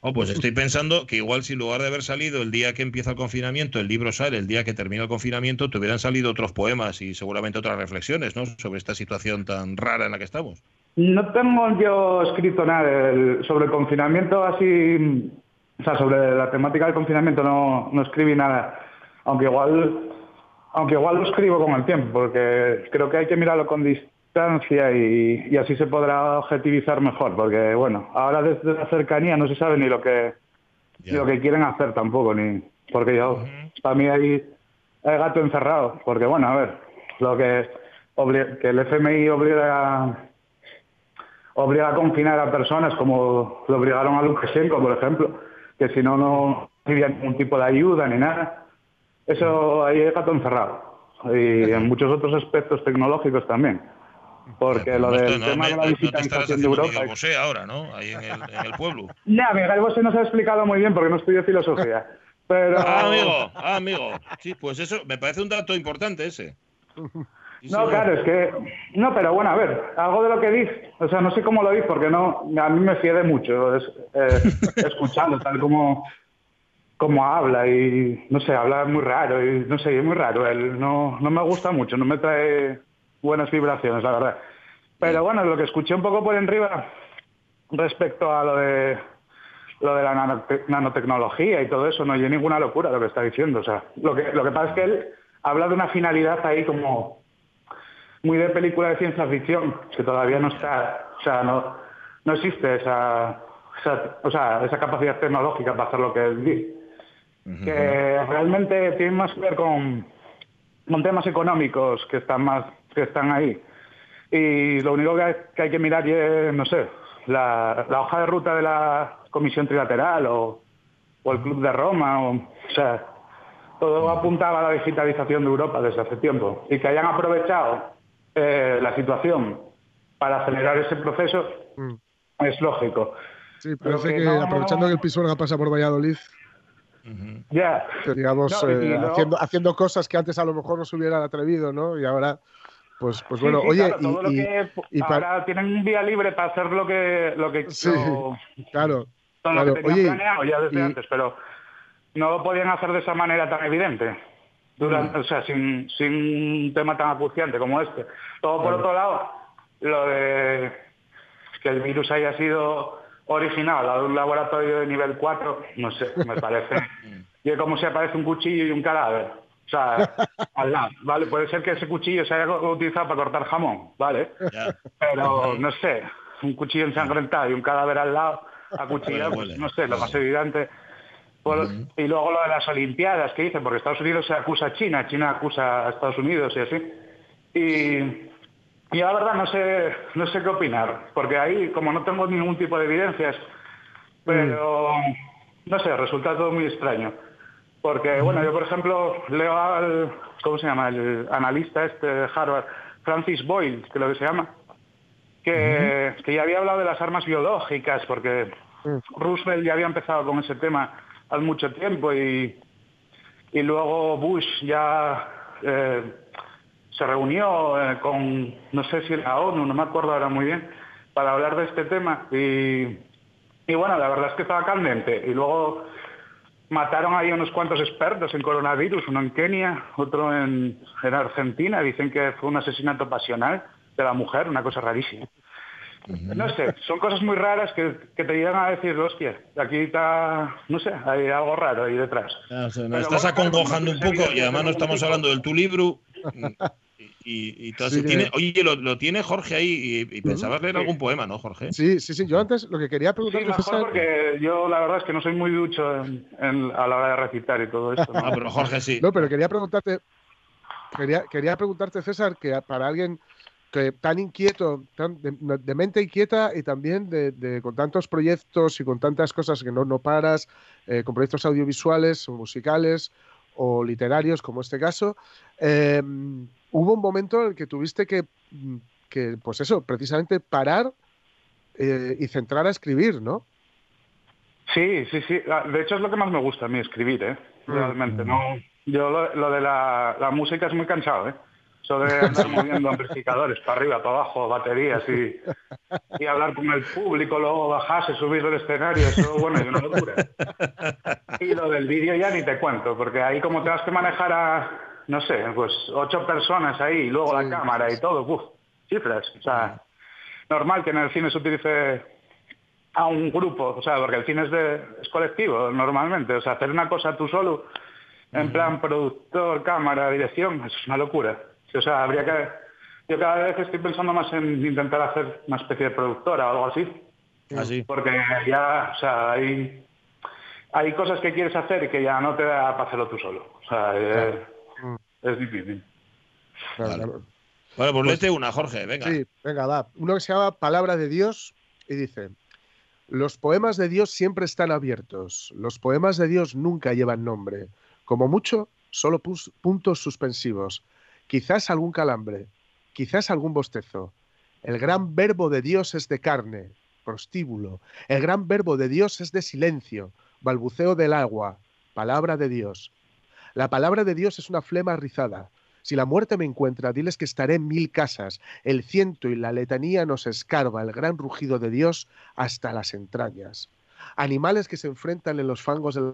Oh, pues estoy pensando que igual si en lugar de haber salido el día que empieza el confinamiento, el libro sale el día que termina el confinamiento, te hubieran salido otros poemas y seguramente otras reflexiones, ¿no? Sobre esta situación tan rara en la que estamos.
No tengo yo escrito nada sobre el confinamiento así, o sea, sobre la temática del confinamiento no, no escribí nada, aunque igual, aunque igual lo escribo con el tiempo, porque creo que hay que mirarlo con distancia y, y así se podrá objetivizar mejor, porque bueno, ahora desde la cercanía no se sabe ni lo que ni lo que quieren hacer tampoco, ni porque yo, para mí hay, hay gato encerrado, porque bueno, a ver, lo que, que el FMI obliga a obliga a confinar a personas como lo obligaron a Lukashenko, por ejemplo, que si no, no recibía ningún tipo de ayuda ni nada. Eso ahí es gato encerrado. Y en muchos otros aspectos tecnológicos también. Porque lo
No,
del
esto- no,
tema
me-
de
no-
la
no estarás
digitalización de Europa...
Miguel Bosé ahora, ¿no? Ahí en el, en el pueblo.
Ya, Miguel Bosé nos ha explicado muy bien porque no estudió filosofía. Pero...
Ah, amigo, ah, amigo. Sí, pues eso me parece un dato importante ese.
No, claro, es que... No, pero bueno, a ver, algo de lo que dice, o sea, no sé cómo lo dice porque no, a mí me fíe de mucho es, eh, escuchando tal como, como habla y, no sé, habla muy raro y, no sé, es muy raro, él no, no me gusta mucho, no me trae buenas vibraciones, la verdad. Pero bueno, lo que escuché un poco por arriba respecto a lo de lo de la nanote- nanotecnología y todo eso, no hay ninguna locura lo que está diciendo. O sea, lo que, lo que pasa es que él habla de una finalidad ahí como muy de película de ciencia ficción, que todavía no está, o sea, no, no existe esa, esa- o sea, esa capacidad tecnológica para hacer lo que él dice. Que realmente tiene más que ver con, con temas económicos que están más, que están ahí. Y lo único que hay que, hay que mirar es, no sé, la, la hoja de ruta de la Comisión Trilateral o, o el Club de Roma, o, o sea, todo apuntaba a la digitalización de Europa desde hace tiempo. Y que hayan aprovechado eh, la situación para acelerar ese proceso es lógico.
Sí, parece
que
que
no-
aprovechando que el Pisuerga pasa por Valladolid.
Ya.
digamos,
No,
eh,
luego-
haciendo, haciendo cosas que antes a lo mejor no se hubieran atrevido, ¿no? Y ahora, pues, pues bueno,
sí,
oye,
claro,
y, y-
que
y pa-
ahora tienen un día libre para hacer lo que lo que
Sí,
lo-
claro,
todo lo
claro.
que tenían
Oye,
planeado ya desde
y-
antes, pero no lo podían hacer de esa manera tan evidente. Durante,
Mm.
O sea, sin, sin un tema tan acuciante como este. Todo por
Claro.
otro lado, lo de que el virus haya sido original a un laboratorio de nivel 4, no sé, me parece. y es como si aparece un cuchillo y un cadáver. O sea, al lado, ¿vale? Puede ser que ese cuchillo se haya utilizado para cortar jamón, ¿vale? Pero, no sé, un cuchillo ensangrentado y un cadáver al lado, acuchillado,
Huele,
pues, no sé, lo más evidente. Por- Y luego lo de las Olimpiadas, que dicen, porque Estados Unidos se acusa a China, China acusa a Estados Unidos y así. Y, y la verdad no sé, no sé qué opinar, porque ahí, como no tengo ningún tipo de evidencias, pero no sé, resulta todo muy extraño. Porque, bueno, yo por ejemplo leo al, ¿cómo se llama? El analista este de Harvard, Francis Boyle, que lo que se llama, que, que ya había hablado de las armas biológicas, porque Roosevelt ya había empezado con ese tema hace mucho tiempo y, y luego Bush ya eh, se reunió eh, con, no sé si la ONU, no me acuerdo ahora muy bien, para hablar de este tema y, y bueno, la verdad es que estaba candente. Y luego mataron ahí unos cuantos expertos en coronavirus, uno en Kenia, otro en, en Argentina, dicen que fue un asesinato pasional de la mujer, una cosa rarísima. No sé, son cosas muy raras que, que te llegan a decir, hostia, aquí está, no sé, hay algo raro ahí detrás.
O sea,
Pero
nos estás acongojando un poco y además no estamos hablando del tu libro. Y, y todo
Sí,
eso. Tiene- oye, lo, lo tiene Jorge ahí y, y pensabas leer
Sí.
algún poema, ¿no, Jorge?
Sí, sí, sí. Yo antes lo que quería
Sí,
preguntarte,
mejor
César,
porque yo la verdad es que no soy muy ducho en- en- a la hora de recitar y todo esto. ¿no?
Ah, pero Jorge sí.
No, pero quería preguntarte, quería, quería preguntarte, César, que para alguien que tan inquieto, tan de, de mente inquieta y también de, de- con tantos proyectos y con tantas cosas que no, no paras, eh, con proyectos audiovisuales o musicales o literarios, como este caso, eh, hubo un momento en el que tuviste que, mm, que pues eso, precisamente parar eh, y centrar a escribir, ¿no?
Sí, sí, sí. Ah, De hecho es lo que más me gusta a mí escribir, ¿eh? Realmente. No, yo lo, lo de la, la música es muy cansado, ¿eh? Eso de andar moviendo amplificadores para arriba, para abajo, baterías y, y hablar con el público, luego bajarse, subir del escenario, eso, bueno, es una locura. Y lo del vídeo ya ni te cuento, porque ahí como te vas que manejar a, no sé, pues ocho personas ahí, y luego la cámara y todo, uf, cifras. O sea, normal que en el cine se utilice a un grupo, o sea, porque el cine es, de, es colectivo normalmente, o sea, hacer una cosa tú solo, en plan productor, cámara, dirección, eso es una locura. O sea, habría que... Yo cada vez estoy pensando más en intentar hacer una especie de productora o algo así,
Así.
porque ya, o sea, hay, hay cosas que quieres hacer y que ya no te da para hacerlo tú solo. O sea, es, es difícil.
Claro.
Bueno, pues léete una, Jorge, venga.
Sí, venga, va. Uno que se llama Palabra de Dios y dice, los poemas de Dios siempre están abiertos, los poemas de Dios nunca llevan nombre, como mucho, solo pus- puntos suspensivos, quizás algún calambre, quizás algún bostezo. El gran verbo de Dios es de carne, prostíbulo, el gran verbo de Dios es de silencio, balbuceo del agua, palabra de Dios. La palabra de Dios es una flema rizada. Si la muerte me encuentra, diles que estaré en mil casas. El ciento y la letanía nos escarba el gran rugido de Dios hasta las entrañas. Animales que se enfrentan en los fangos de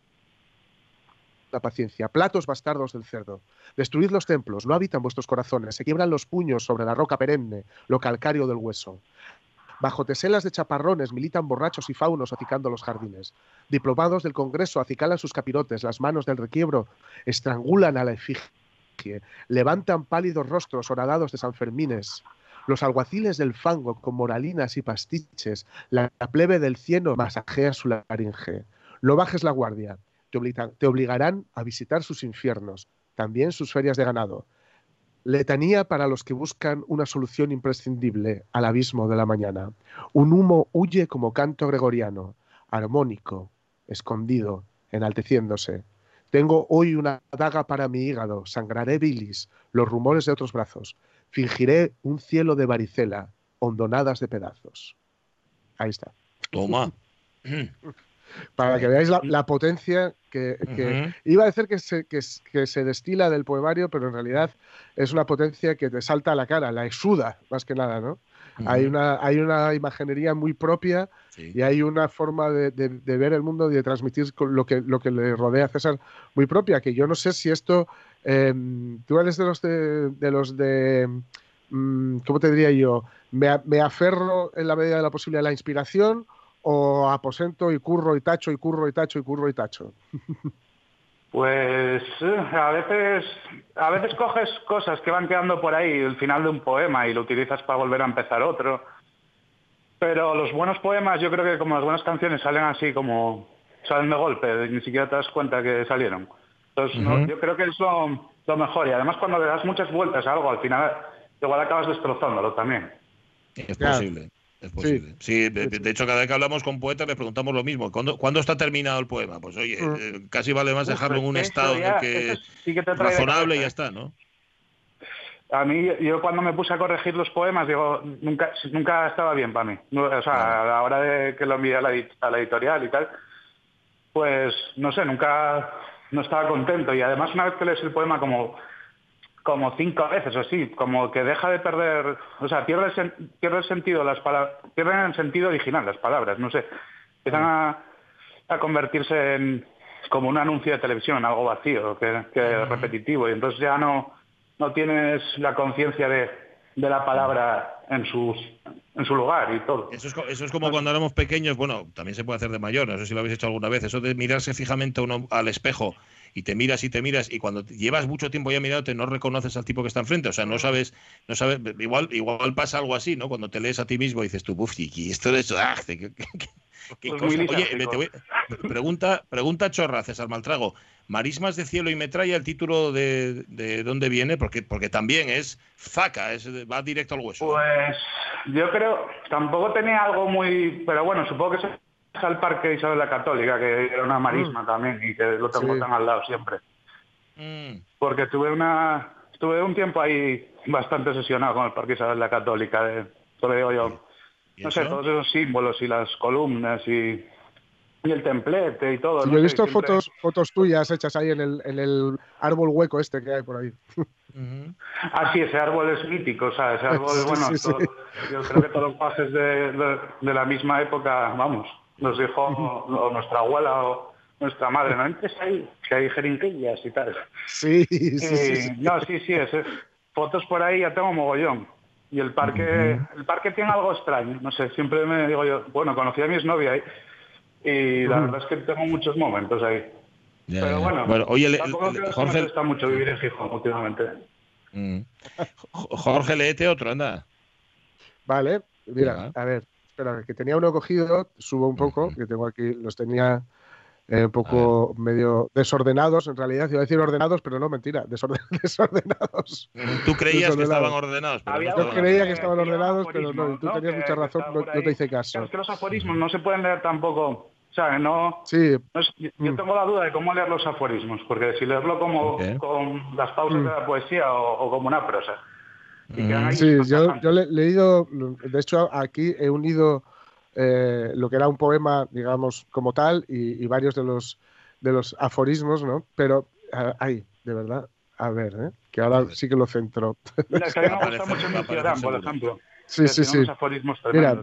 la paciencia, platos bastardos del cerdo. Destruid los templos, no habitan vuestros corazones, se quiebran los puños sobre la roca perenne, lo calcario del hueso. Bajo teselas de chaparrones militan borrachos y faunos acicando los jardines. Diplomados del Congreso acicalan sus capirotes, las manos del requiebro estrangulan a la efigie, levantan pálidos rostros horadados de Sanfermines. Los alguaciles del fango con moralinas y pastiches, la plebe del cieno masajea su laringe. No bajes la guardia, te obligarán a visitar sus infiernos, también sus ferias de ganado. Letanía para los que buscan una solución imprescindible al abismo de la mañana. Un humo huye como canto gregoriano, armónico, escondido, enalteciéndose. Tengo hoy una daga para mi hígado, sangraré bilis, los rumores de otros brazos. Fingiré un cielo de varicela, hondonadas de pedazos. Ahí está.
Toma.
para que veáis la, la potencia que, iba a decir que se, que, s- que se destila del poemario, pero en realidad es una potencia que te salta a la cara, la exuda, más que nada, ¿no? Hay una, hay una imaginería muy propia
Sí.
y hay una forma de, de- de ver el mundo y de transmitir lo que, lo que le rodea a César muy propia, que yo no sé si esto, eh, tú eres de los de, de los de, mm, ¿cómo te diría yo? Me, me aferro en la medida de la posibilidad a la inspiración o aposento y curro y tacho y curro y tacho y curro y tacho.
Pues eh, a veces, a veces coges cosas que van quedando por ahí, el final de un poema, y lo utilizas para volver a empezar otro. Pero los buenos poemas, yo creo que como las buenas canciones salen así como salen de golpe, ni siquiera te das cuenta que salieron. Entonces, no, yo creo que es lo, lo mejor. Y además cuando le das muchas vueltas a algo, al final igual acabas destrozándolo también.
Es
Claro.
posible. Es posible. Sí, de, de hecho, cada vez que hablamos con poetas le preguntamos lo mismo. ¿Cuándo, cuándo está terminado el poema? Pues oye,
Mm.
eh, casi vale más dejarlo en un
eso
estado en
ya-
el que
sí que
razonable y ya está, ¿no?
A mí, yo cuando me puse a corregir los poemas, digo, nunca, nunca estaba bien para mí. O sea, a la hora de que lo envié a la, edit- a la editorial y tal, pues no sé, nunca no estaba contento. Y además una vez que lees el poema como, como cinco veces o así, como que deja de perder, o sea, pierde el, sen- pierde el sentido las palabras, pierden el sentido original las palabras, no sé. Empiezan a, a convertirse en como un anuncio de televisión, algo vacío, que, que repetitivo, y entonces ya no, no tienes la conciencia de, de la palabra en, sus, en su lugar y todo.
Eso es, eso es como cuando éramos pequeños, bueno, también se puede hacer de mayor, no sé si lo habéis hecho alguna vez, eso de mirarse fijamente uno al espejo y te miras y te miras y cuando llevas mucho tiempo ya mirándote no reconoces al tipo que está enfrente, o sea, no sabes, no sabes, igual, igual pasa algo así, ¿no? Cuando te lees a ti mismo y dices tú, uff, y esto de eso, ah, qué- qué- qué- qué
Pues
cosa".
muy
Oye,
lisérgico.
te voy- pregunta, pregunta chorra, César Maltrago, Marismas de cielo y metralla, el título de, de dónde viene, porque, porque también es faca, es, va directo al hueso.
Pues yo creo, tampoco tenía algo muy, pero bueno, supongo que al Parque Isabel la Católica, que era una marisma también y que lo tengo
Sí.
tan al lado siempre.
Mm.
Porque tuve una, estuve un tiempo ahí bastante obsesionado con el Parque Isabel la Católica, de, eso lo digo yo.
¿Y
No sé, todos esos símbolos y las columnas y, y el templete y todo.
Sí,
no
yo he visto
siempre-
fotos, fotos tuyas hechas ahí en el, en el árbol hueco este que hay por ahí.
Ujú.
Ah, sí, ese árbol es mítico, o sea, ese árbol,
Sí,
bueno,
sí,
todo- yo creo que todos los pajes de, de- de la misma época, vamos, nos dijo o nuestra abuela o nuestra madre, no entres ahí, que hay jeringuillas y tal.
Sí, sí,
Y-
sí, sí.
No, sí, sí, ese- fotos por ahí ya tengo mogollón. Y el parque, el parque tiene algo extraño, no sé, siempre me digo yo, bueno, conocí a mi exnovia ahí y la verdad es que tengo muchos momentos ahí.
Ya,
Pero
ya.
bueno,
oye,
creo que me
Jorge,
gusta mucho vivir en Gijón últimamente.
Mm. Jo- Jorge, léete otro, anda.
Vale, mira, a ver, espera, que tenía uno cogido, subo un poco, que tengo aquí, los tenía eh, un poco medio desordenados, en realidad, iba a decir ordenados, pero no, mentira, desorden- desordenados.
Tú creías que estaban ordenados, pero
Había
no
Yo
estaban.
creía
que-
estaban ordenados, pero no, y tú
aforismos,
tenías
¿no?
mucha razón, no, no te hice caso.
Claro, es que los aforismos no se pueden leer tampoco. O sea, no.
Sí,
no es- yo
Mm.
tengo la duda de cómo leer los aforismos, porque si leerlo como con las pausas
Mm.
de la poesía o, o como una prosa. Ahí
Sí, yo, yo le he leído, de hecho aquí he unido eh, lo que era un poema, digamos, como tal, y, y varios de los, de los aforismos, ¿no? Pero, ah, ay, de verdad, a ver, ¿eh? que ahora sí que lo centro.
Mira, que a mí me gusta mucho por ejemplo.
Sí, sí, sí.
aforismos
Mira.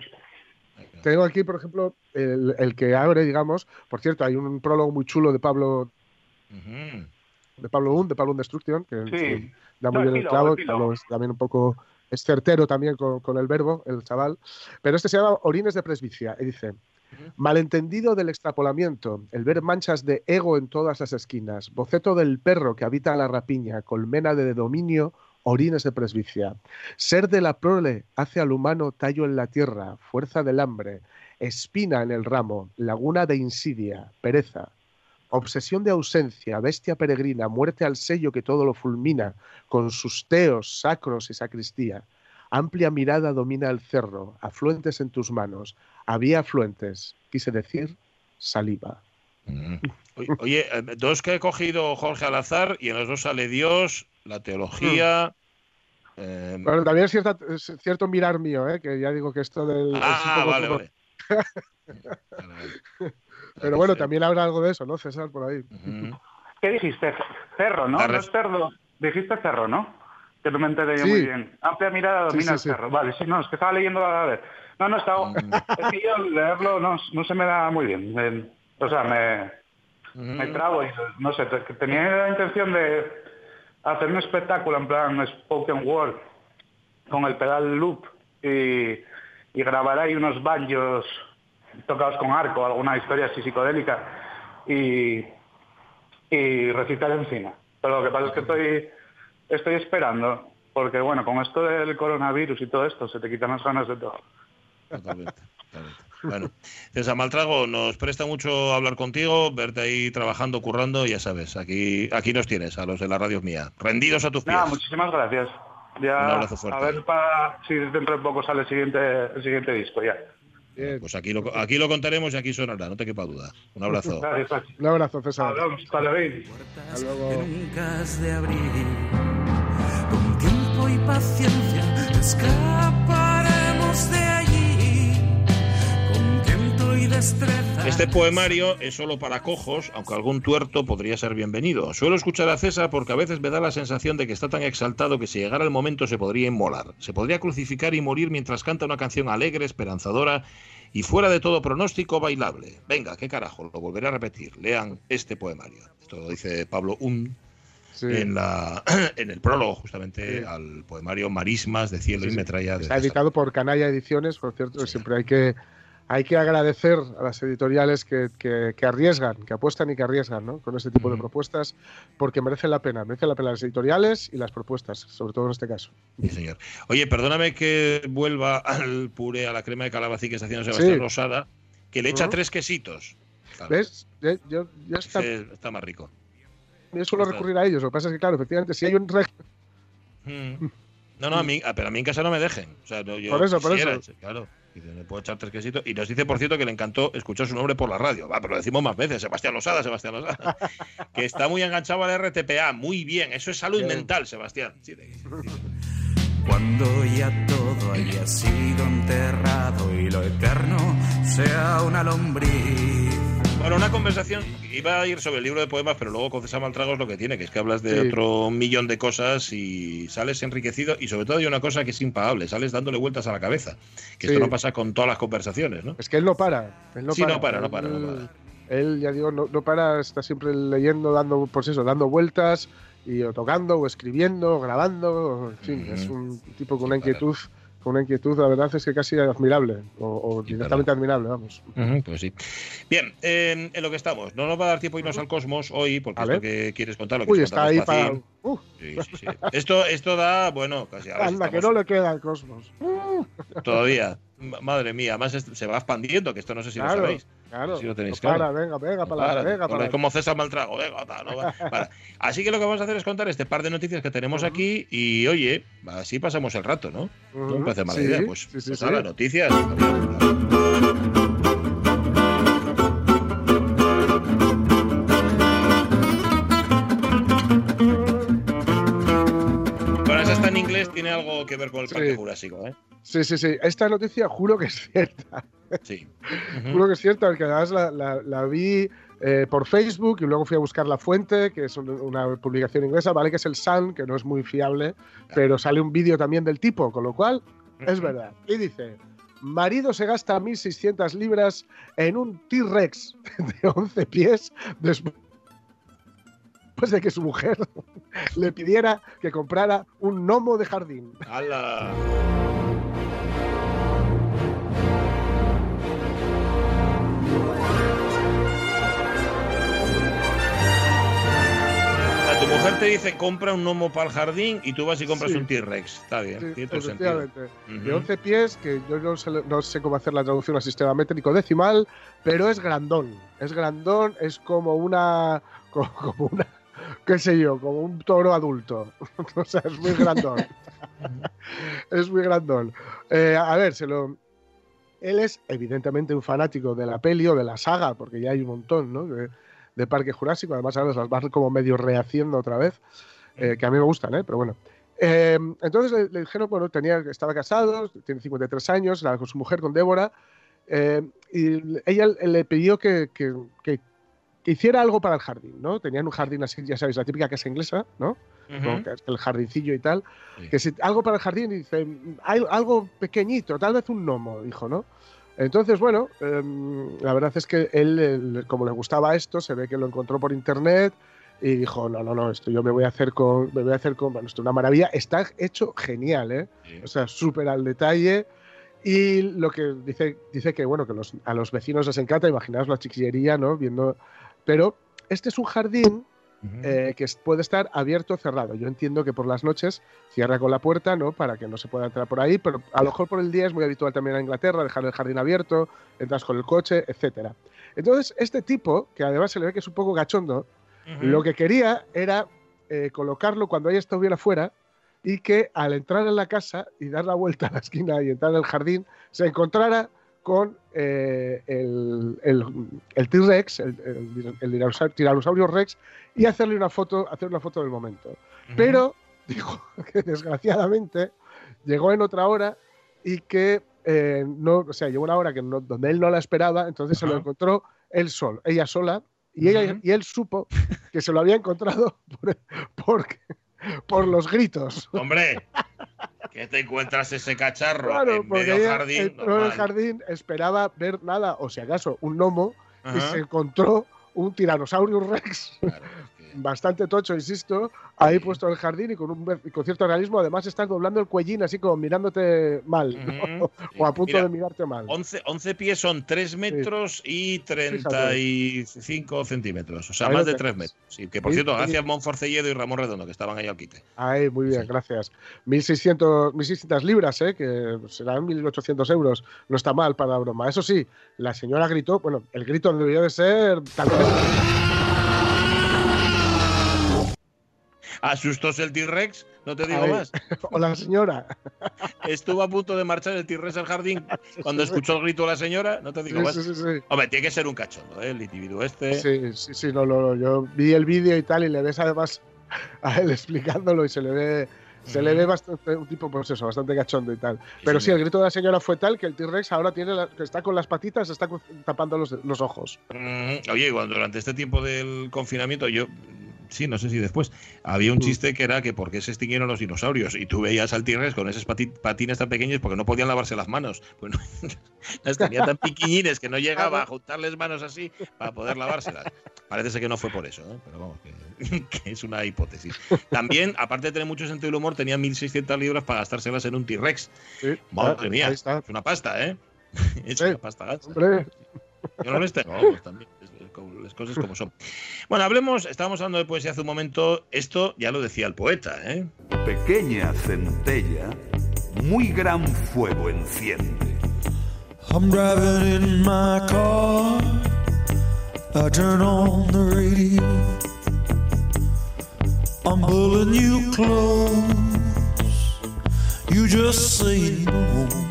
Tengo aquí, por ejemplo, el, el que abre, digamos, por cierto, hay un prólogo muy chulo de Pablo de Pablo Un, de Pablo Un Destruction, que
Sí.
Da muy
No,
bien el clavo, es también un poco es certero también con, con el verbo, el chaval. Pero este se llama Orines de Presbicia y dice, malentendido del extrapolamiento, el ver manchas de ego en todas las esquinas, boceto del perro que habita la rapiña, colmena de dominio, orines de presbicia. Ser de la prole hace al humano tallo en la tierra, fuerza del hambre, espina en el ramo, laguna de insidia, pereza. Obsesión de ausencia, bestia peregrina, muerte al sello que todo lo fulmina, con sus teos sacros y sacristía. Amplia mirada domina el cerro, afluentes en tus manos. Había afluentes, quise decir, saliva.
Mm. Oye, eh, dos que he cogido Jorge al azar y en los dos sale Dios, la teología. eh,
Bueno, también es, cierta- es cierto mirar mío, ¿eh? que ya digo que esto del...
ah, vale. Vale, vale.
Pero bueno, también habrá algo de eso, ¿no, César, por ahí?
¿Qué dijiste? Cerro, ¿no?
La
es cerdo. Dijiste cerro, ¿no? Que no me enteré yo
Sí.
muy bien. Amplia mirada domina
sí,
el
sí.
cerro. Vale, sí, no, es que estaba leyendo a ver. No, no, estaba... Es que yo leerlo no, no se me da muy bien. O sea, me, me trabo y no sé, tenía la intención de hacer un espectáculo en plan spoken word con el pedal loop y, y grabar ahí unos banjos tocados con arco, alguna historia así psicodélica y, y recitar encima. Pero lo que pasa es que estoy, estoy esperando, porque bueno, con esto del coronavirus y todo esto, se te quitan las ganas de todo.
Totalmente, totalmente. Bueno, César Maltrago, nos presta mucho hablar contigo, verte ahí trabajando, currando, ya sabes, aquí, aquí nos tienes, a los de la radio mía, rendidos a tus pies.
Nada, muchísimas gracias. Ya,
Un abrazo fuerte.
A ver para si dentro de poco sale el siguiente, el siguiente disco ya.
Pues aquí lo, aquí lo contaremos y aquí sonará, no te quepa duda. Un abrazo.
Gracias.
Un abrazo, César.
Hasta luego.
Hasta luego.
que nunca has de abrir. Con tiempo y paciencia escaparemos de
Este poemario es solo para cojos, aunque algún tuerto podría ser bienvenido. Suelo escuchar a César porque a veces me da la sensación de que está tan exaltado que si llegara el momento se podría inmolar. Se podría crucificar y morir mientras canta una canción alegre, esperanzadora y fuera de todo pronóstico bailable. Venga, qué carajo, lo volveré a repetir. Lean este poemario. Esto lo dice Pablo Un
Sí.
en, la, en el prólogo justamente al poemario Marismas de Cielo y Metralla. de
Está editado por Canalla Ediciones, por cierto, siempre hay que, hay que agradecer a las editoriales que, que- que arriesgan, que apuestan y que arriesgan ¿no? con este tipo de propuestas, porque merecen la pena, merecen la pena las editoriales y las propuestas, sobre todo en este caso.
Sí, señor. Oye, perdóname que vuelva al puré, a la crema de calabacín que está haciendo Sebastián
Sí.
Rosada, que le echa tres quesitos. Claro,
¿Ves? Ya, yo, yo está-
está más rico.
yo suelo recurrir a ellos, lo que pasa es que, claro, efectivamente, si hay un reg-
Mm. No, no, a mí, pero a mí en casa no me dejen. O sea, no, yo
Por eso, por
quisiera,
eso.
Claro. Dice, le puedo echar tres quesitos. Y nos dice, por cierto, que le encantó escuchar su nombre por la radio. Va, pero lo decimos más veces. Sebastián Losada, Sebastián Losada. que está muy enganchado al RTPA. Muy bien. Eso es salud mental, Sebastián. Sí, de-
Cuando ya todo haya sido enterrado y lo eterno sea una lombriz.
Bueno, una conversación iba a ir sobre el libro de poemas, pero luego con César Maltrago es lo que tiene, que es que hablas de
Sí.
otro millón de cosas y sales enriquecido y sobre todo hay una cosa que es impagable, sales dándole vueltas a la cabeza, que esto no pasa con todas las conversaciones, ¿no?
Es que él no para. Él no
Sí,
para.
no para, no para, no
Él- Él, ya digo, no, no para, está siempre leyendo, dando, pues eso, dando vueltas, y o tocando, o escribiendo, o grabando, en fin, es un tipo con una inquietud, con una inquietud, la verdad es que casi admirable, o, o directamente admirable, vamos.
Pues sí. Bien, eh, en lo que estamos, no nos va a dar tiempo irnos al cosmos hoy, porque
Vale.
esto que quieres contar, lo
Uy,
quieres
está ahí para... Uh,
Sí, sí, sí. Esto, esto da, bueno, casi sí
anda, que
estamos-
no le queda al cosmos.
todavía. Madre mía, además es- se va expandiendo, que esto no sé si
claro,
lo sabéis.
claro.
Si lo tenéis
no
claro.
para, venga, venga, para
Para,
venga,
con-
para
como César Maltrago, venga, ta, no va- para. Así que lo que vamos a hacer es contar este par de noticias que tenemos aquí y oye, así pasamos el rato, ¿no? No me parece mala
sí,
idea. Pues,
sí, sí,
pues noticias. Algo que ver con el Parque
Sí.
Jurásico, ¿eh?
Sí, sí, sí. Esta noticia juro que es cierta.
Sí.
Juro que es cierta, porque además la, la- la vi eh, por Facebook y luego fui a buscar la fuente, que es un- una publicación inglesa, vale que es el Sun, que no es muy fiable, pero sale un vídeo también del tipo, con lo cual es verdad. Y dice, marido se gasta 1.600 libras en un T-Rex de 11 pies después de que su mujer le pidiera que comprara un gnomo de jardín.
¡Hala! Tu mujer te dice compra un gnomo para el jardín y tú vas y compras
Sí.
un T-Rex. Está bien,
Sí,
tiene todo sentido.
De 11 pies, que yo no sé, no sé cómo hacer la traducción al sistema métrico decimal, pero es grandón. Es grandón, es como una. co- como una. Qué sé yo, como un toro adulto. o sea, es muy grandón. es muy grandón. Eh, a ver, se lo. Él es evidentemente un fanático de la peli o de la saga, porque ya hay un montón, ¿no? De, de Parque Jurásico, además ahora las van como medio rehaciendo otra vez, eh, que a mí me gustan, ¿eh? Pero bueno. Eh, entonces le, le dijeron, bueno, tenía, estaba casado, tiene 53 años, la- con su mujer, con Débora, Eh, y ella le pidió que, que- que- que hiciera algo para el jardín, ¿no? Tenían un jardín así, ya sabéis, la típica casa inglesa, ¿no? Con que- el jardincillo y tal. Que si algo para el jardín, y dice, "Hay algo pequeñito, tal vez un gnomo, dijo, ¿no? Entonces, bueno, em, la verdad es que él, él, como le gustaba esto, se ve que lo encontró por internet y dijo, no, no, no, esto yo me voy a hacer con, me voy a hacer con, bueno, esto es una maravilla, está hecho genial, ¿eh? O sea, súper al detalle. Y lo que dice, dice que, bueno, que los- a los vecinos les encanta, imaginaos la chiquillería, ¿no? Viendo, pero este es un jardín eh, que puede estar abierto o cerrado. Yo entiendo que por las noches cierra con la puerta, ¿no? Para que no se pueda entrar por ahí, pero a lo mejor por el día es muy habitual también en Inglaterra dejar el jardín abierto, entras con el coche, etcétera. Entonces, este tipo, que además se le ve que es un poco gachondo, lo que quería era eh, colocarlo cuando ella estuviera fuera y que al entrar en la casa y dar la vuelta a la esquina y entrar en el jardín, se encontrara con eh, el, el- el T-Rex, el, el- el dinosaurio- tiranosaurio Rex, y hacerle una foto, hacer una foto del momento. Pero dijo que desgraciadamente llegó en otra hora y que eh, no, o sea, llegó una hora que no- donde él no la esperaba, entonces se lo encontró él solo, ella sola, y, ella,
Ujú.
y él supo que se lo había encontrado por, por, por los gritos.
Hombre, que te encuentras ese cacharro
Claro,
en medio
ella
jardín.
entró en el jardín, esperaba ver nada, o si acaso, un gnomo, y se encontró un Tyrannosaurus Rex, bastante tocho, insisto, ahí puesto en el jardín y con, un, y con cierto realismo. Además, estás doblando el cuellín así como mirándote mal, o a punto
Mira,
de mirarte mal.
11, 11 pies son 3 metros y 35 centímetros. O sea,
Ahí
más de 3
tenéis.
metros. Sí, que por
Sí,
cierto,
sí.
gracias Monforcelledo y Ramón Redondo, que estaban ahí al quite.
Ahí, muy bien, gracias. 1.600, 1.600 libras, ¿eh? que serán 1.800 euros. No está mal para la broma. Eso sí, la señora gritó, bueno, el grito debió de ser tal vez.
Asustóse el T-Rex, no te digo
Ahí.
más.
Hola, señora.
Estuvo a punto de marchar el T-Rex al jardín cuando escuchó el grito de la señora, no te digo
Sí,
más.
sí, sí, sí.
Hombre, tiene que ser un cachondo, ¿eh? el individuo este.
Sí, sí, sí, no, no, no, Yo vi el vídeo y tal, y le ves además a él explicándolo y se le ve. Se le ve bastante, un tipo, pues eso, bastante cachondo y tal. Pero sí, el grito de la señora fue tal que el T-Rex ahora tiene la- que está con las patitas, está tapando los, los ojos.
Mm, Oye, cuando durante este tiempo del confinamiento, yo, sí, no sé si después, había un chiste que era que por qué se extinguieron los dinosaurios y tú veías al T-Rex con pati- patines tan pequeños porque no podían lavarse las manos. Bueno, las tenía tan piquiñines que no llegaba a juntarles manos así para poder lavárselas. Parece ser que no fue por eso, ¿eh? pero vamos, que, que es una hipótesis. También, aparte de tener mucho sentido del humor, tenía 1.600 libras para gastárselas en un T-Rex. Madre
ahí
mía, es una pasta, ¿eh? Es una pasta gasta.
Hombre,
Yo no les tengo, vamos, también. Las cosas como son. Bueno, hablemos, estábamos hablando de poesía hace un momento. Esto ya lo decía el poeta, ¿eh?
Pequeña centella, muy gran fuego enciende.
I'm driving in my car. I turn on the radio. I'm pulling you close. You just say no.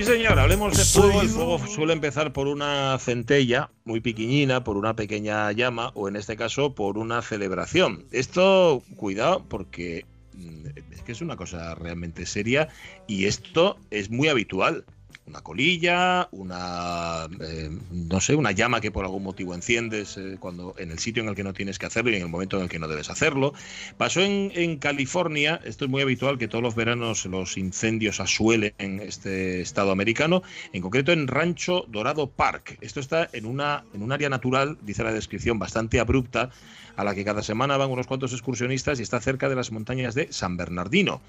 Sí, señor, hablemos de fuego. El fuego suele empezar por una centella muy pequeñina, por una pequeña llama o en este caso por una celebración. Esto, cuidado, porque mm, es que es una cosa realmente seria y esto es muy habitual. Una colilla, una eh, no sé, una llama que por algún motivo enciendes eh, cuando en el sitio en el que no tienes que hacerlo y en el momento en el que no debes hacerlo. Pasó en, California, esto es muy habitual que todos los veranos los incendios asuelen en este estado americano, en concreto en Rancho Dorado Park. Esto está en una en un área natural, dice la descripción, bastante abrupta a la que cada semana van unos cuantos excursionistas y está cerca de las montañas de San Bernardino.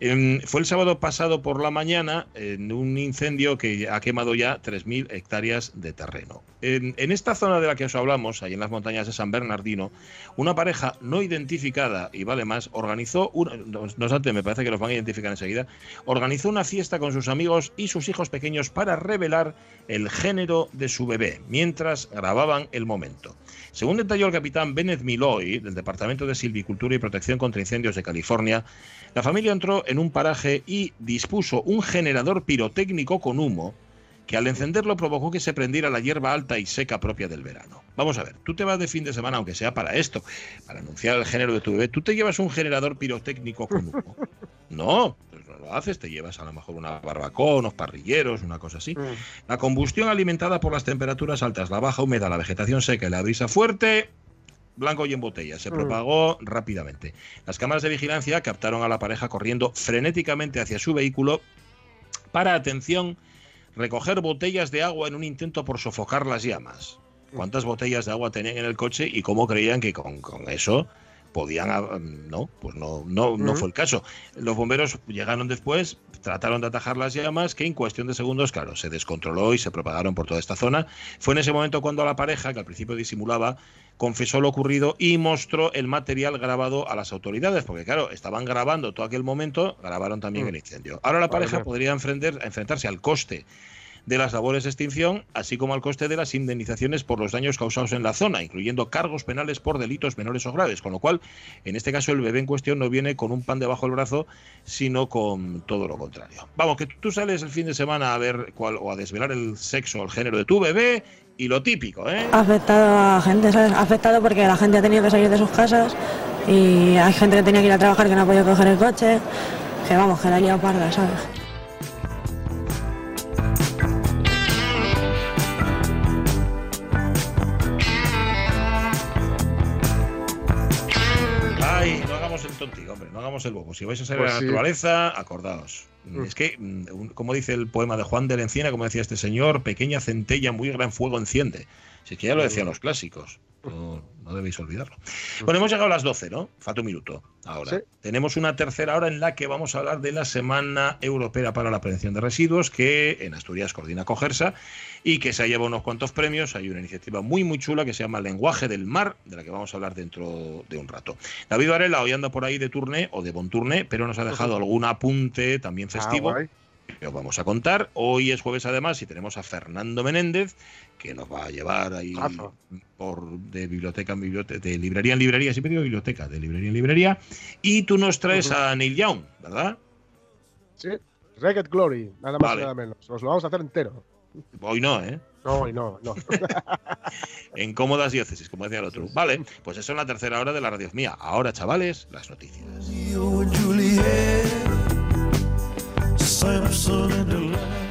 Em, fue el sábado pasado por la mañana en un incendio que ha quemado ya 3.000 hectáreas de terreno. En, esta zona de la que os hablamos, ahí en las montañas de San Bernardino, una pareja no identificada, y vale más, organizó, una, no obstante, me parece que los van a identificar enseguida, organizó una fiesta con sus amigos y sus hijos pequeños para revelar el género de su bebé, mientras grababan el momento. Según detalló el capitán Bennett Milloy, del Departamento de Silvicultura y Protección contra Incendios de California, la familia entró en un paraje y dispuso un generador pirotécnico con humo que al encenderlo provocó que se prendiera la hierba alta y seca propia del verano. Vamos a ver, tú te vas de fin de semana, aunque sea para esto, para anunciar el género de tu bebé, ¿tú te llevas un generador pirotécnico con humo? No, pues lo haces, te llevas a lo mejor una barbacoa, unos parrilleros, una cosa así. La combustión alimentada por las temperaturas altas, la baja humedad, la vegetación seca y la brisa fuerte, blanco y en botella, se
Mm.
propagó rápidamente. Las cámaras de vigilancia captaron a la pareja corriendo frenéticamente hacia su vehículo para, atención, recoger botellas de agua en un intento por sofocar las llamas. ¿Cuántas botellas de agua tenían en el coche y cómo creían que con, con eso podían... ah, No, pues no, no, no
Ujú.
fue el caso. Los bomberos llegaron después, trataron de atajar las llamas, que en cuestión de segundos, claro, se descontroló y se propagaron por toda esta zona. Fue en ese momento cuando la pareja, que al principio disimulaba, confesó lo ocurrido y mostró el material grabado a las autoridades, porque claro, estaban grabando todo aquel momento, grabaron también
Mm.
el incendio. Ahora la pareja
vale.
podría enfrentar- enfrentarse al coste de las labores de extinción, así como al coste de las indemnizaciones por los daños causados en la zona, incluyendo cargos penales por delitos menores o graves. Con lo cual, en este caso, el bebé en cuestión no viene con un pan debajo del brazo, sino con todo lo contrario. Vamos, que tú sales el fin de semana a ver cuál, o a desvelar el sexo o el género de tu bebé y lo típico, ¿eh?
Afectado a gente, ¿sabes? Afectado porque la gente ha tenido que salir de sus casas y hay gente que tenía que ir a trabajar que no ha podido coger el coche. Que vamos, que la ha liado parda, ¿sabes?
Hagamos el bobo. Si vais a salir
Pues
a la
sí.
naturaleza, acordaos.
Mm.
Es que, mm, como dice el poema de Juan de la Encina, como decía este señor, pequeña centella, muy gran fuego enciende. Si es que ya lo decían los clásicos. No, no debéis olvidarlo. Bueno, hemos llegado a las 12, ¿no? Falta un minuto ahora.
Sí.
Tenemos una tercera hora en la que vamos a hablar de la Semana Europea para la Prevención de Residuos, que en Asturias coordina Cogersa y que se ha llevado unos cuantos premios. Hay una iniciativa muy, muy chula que se llama Lenguaje del Mar, de la que vamos a hablar dentro de un rato. David Varela hoy anda por ahí de turné o de bon turné, pero nos ha dejado algún apunte también festivo.
guay.
Que os vamos a contar. Hoy es jueves además y tenemos a Fernando Menéndez que nos va a llevar ahí por de biblioteca en biblioteca, de librería en librería, siempre digo biblioteca, de librería en librería. Y tú nos traes a Neil Young, ¿verdad?
Sí. Ragged Glory, nada más
Vale.
y nada menos. Os lo vamos a hacer entero.
Hoy no, ¿eh?
No, y no, no.
En cómodas diócesis, como decía el otro. Vale, pues eso en la tercera hora de la radio mía. Ahora, chavales, las noticias.
Samson and Delilah.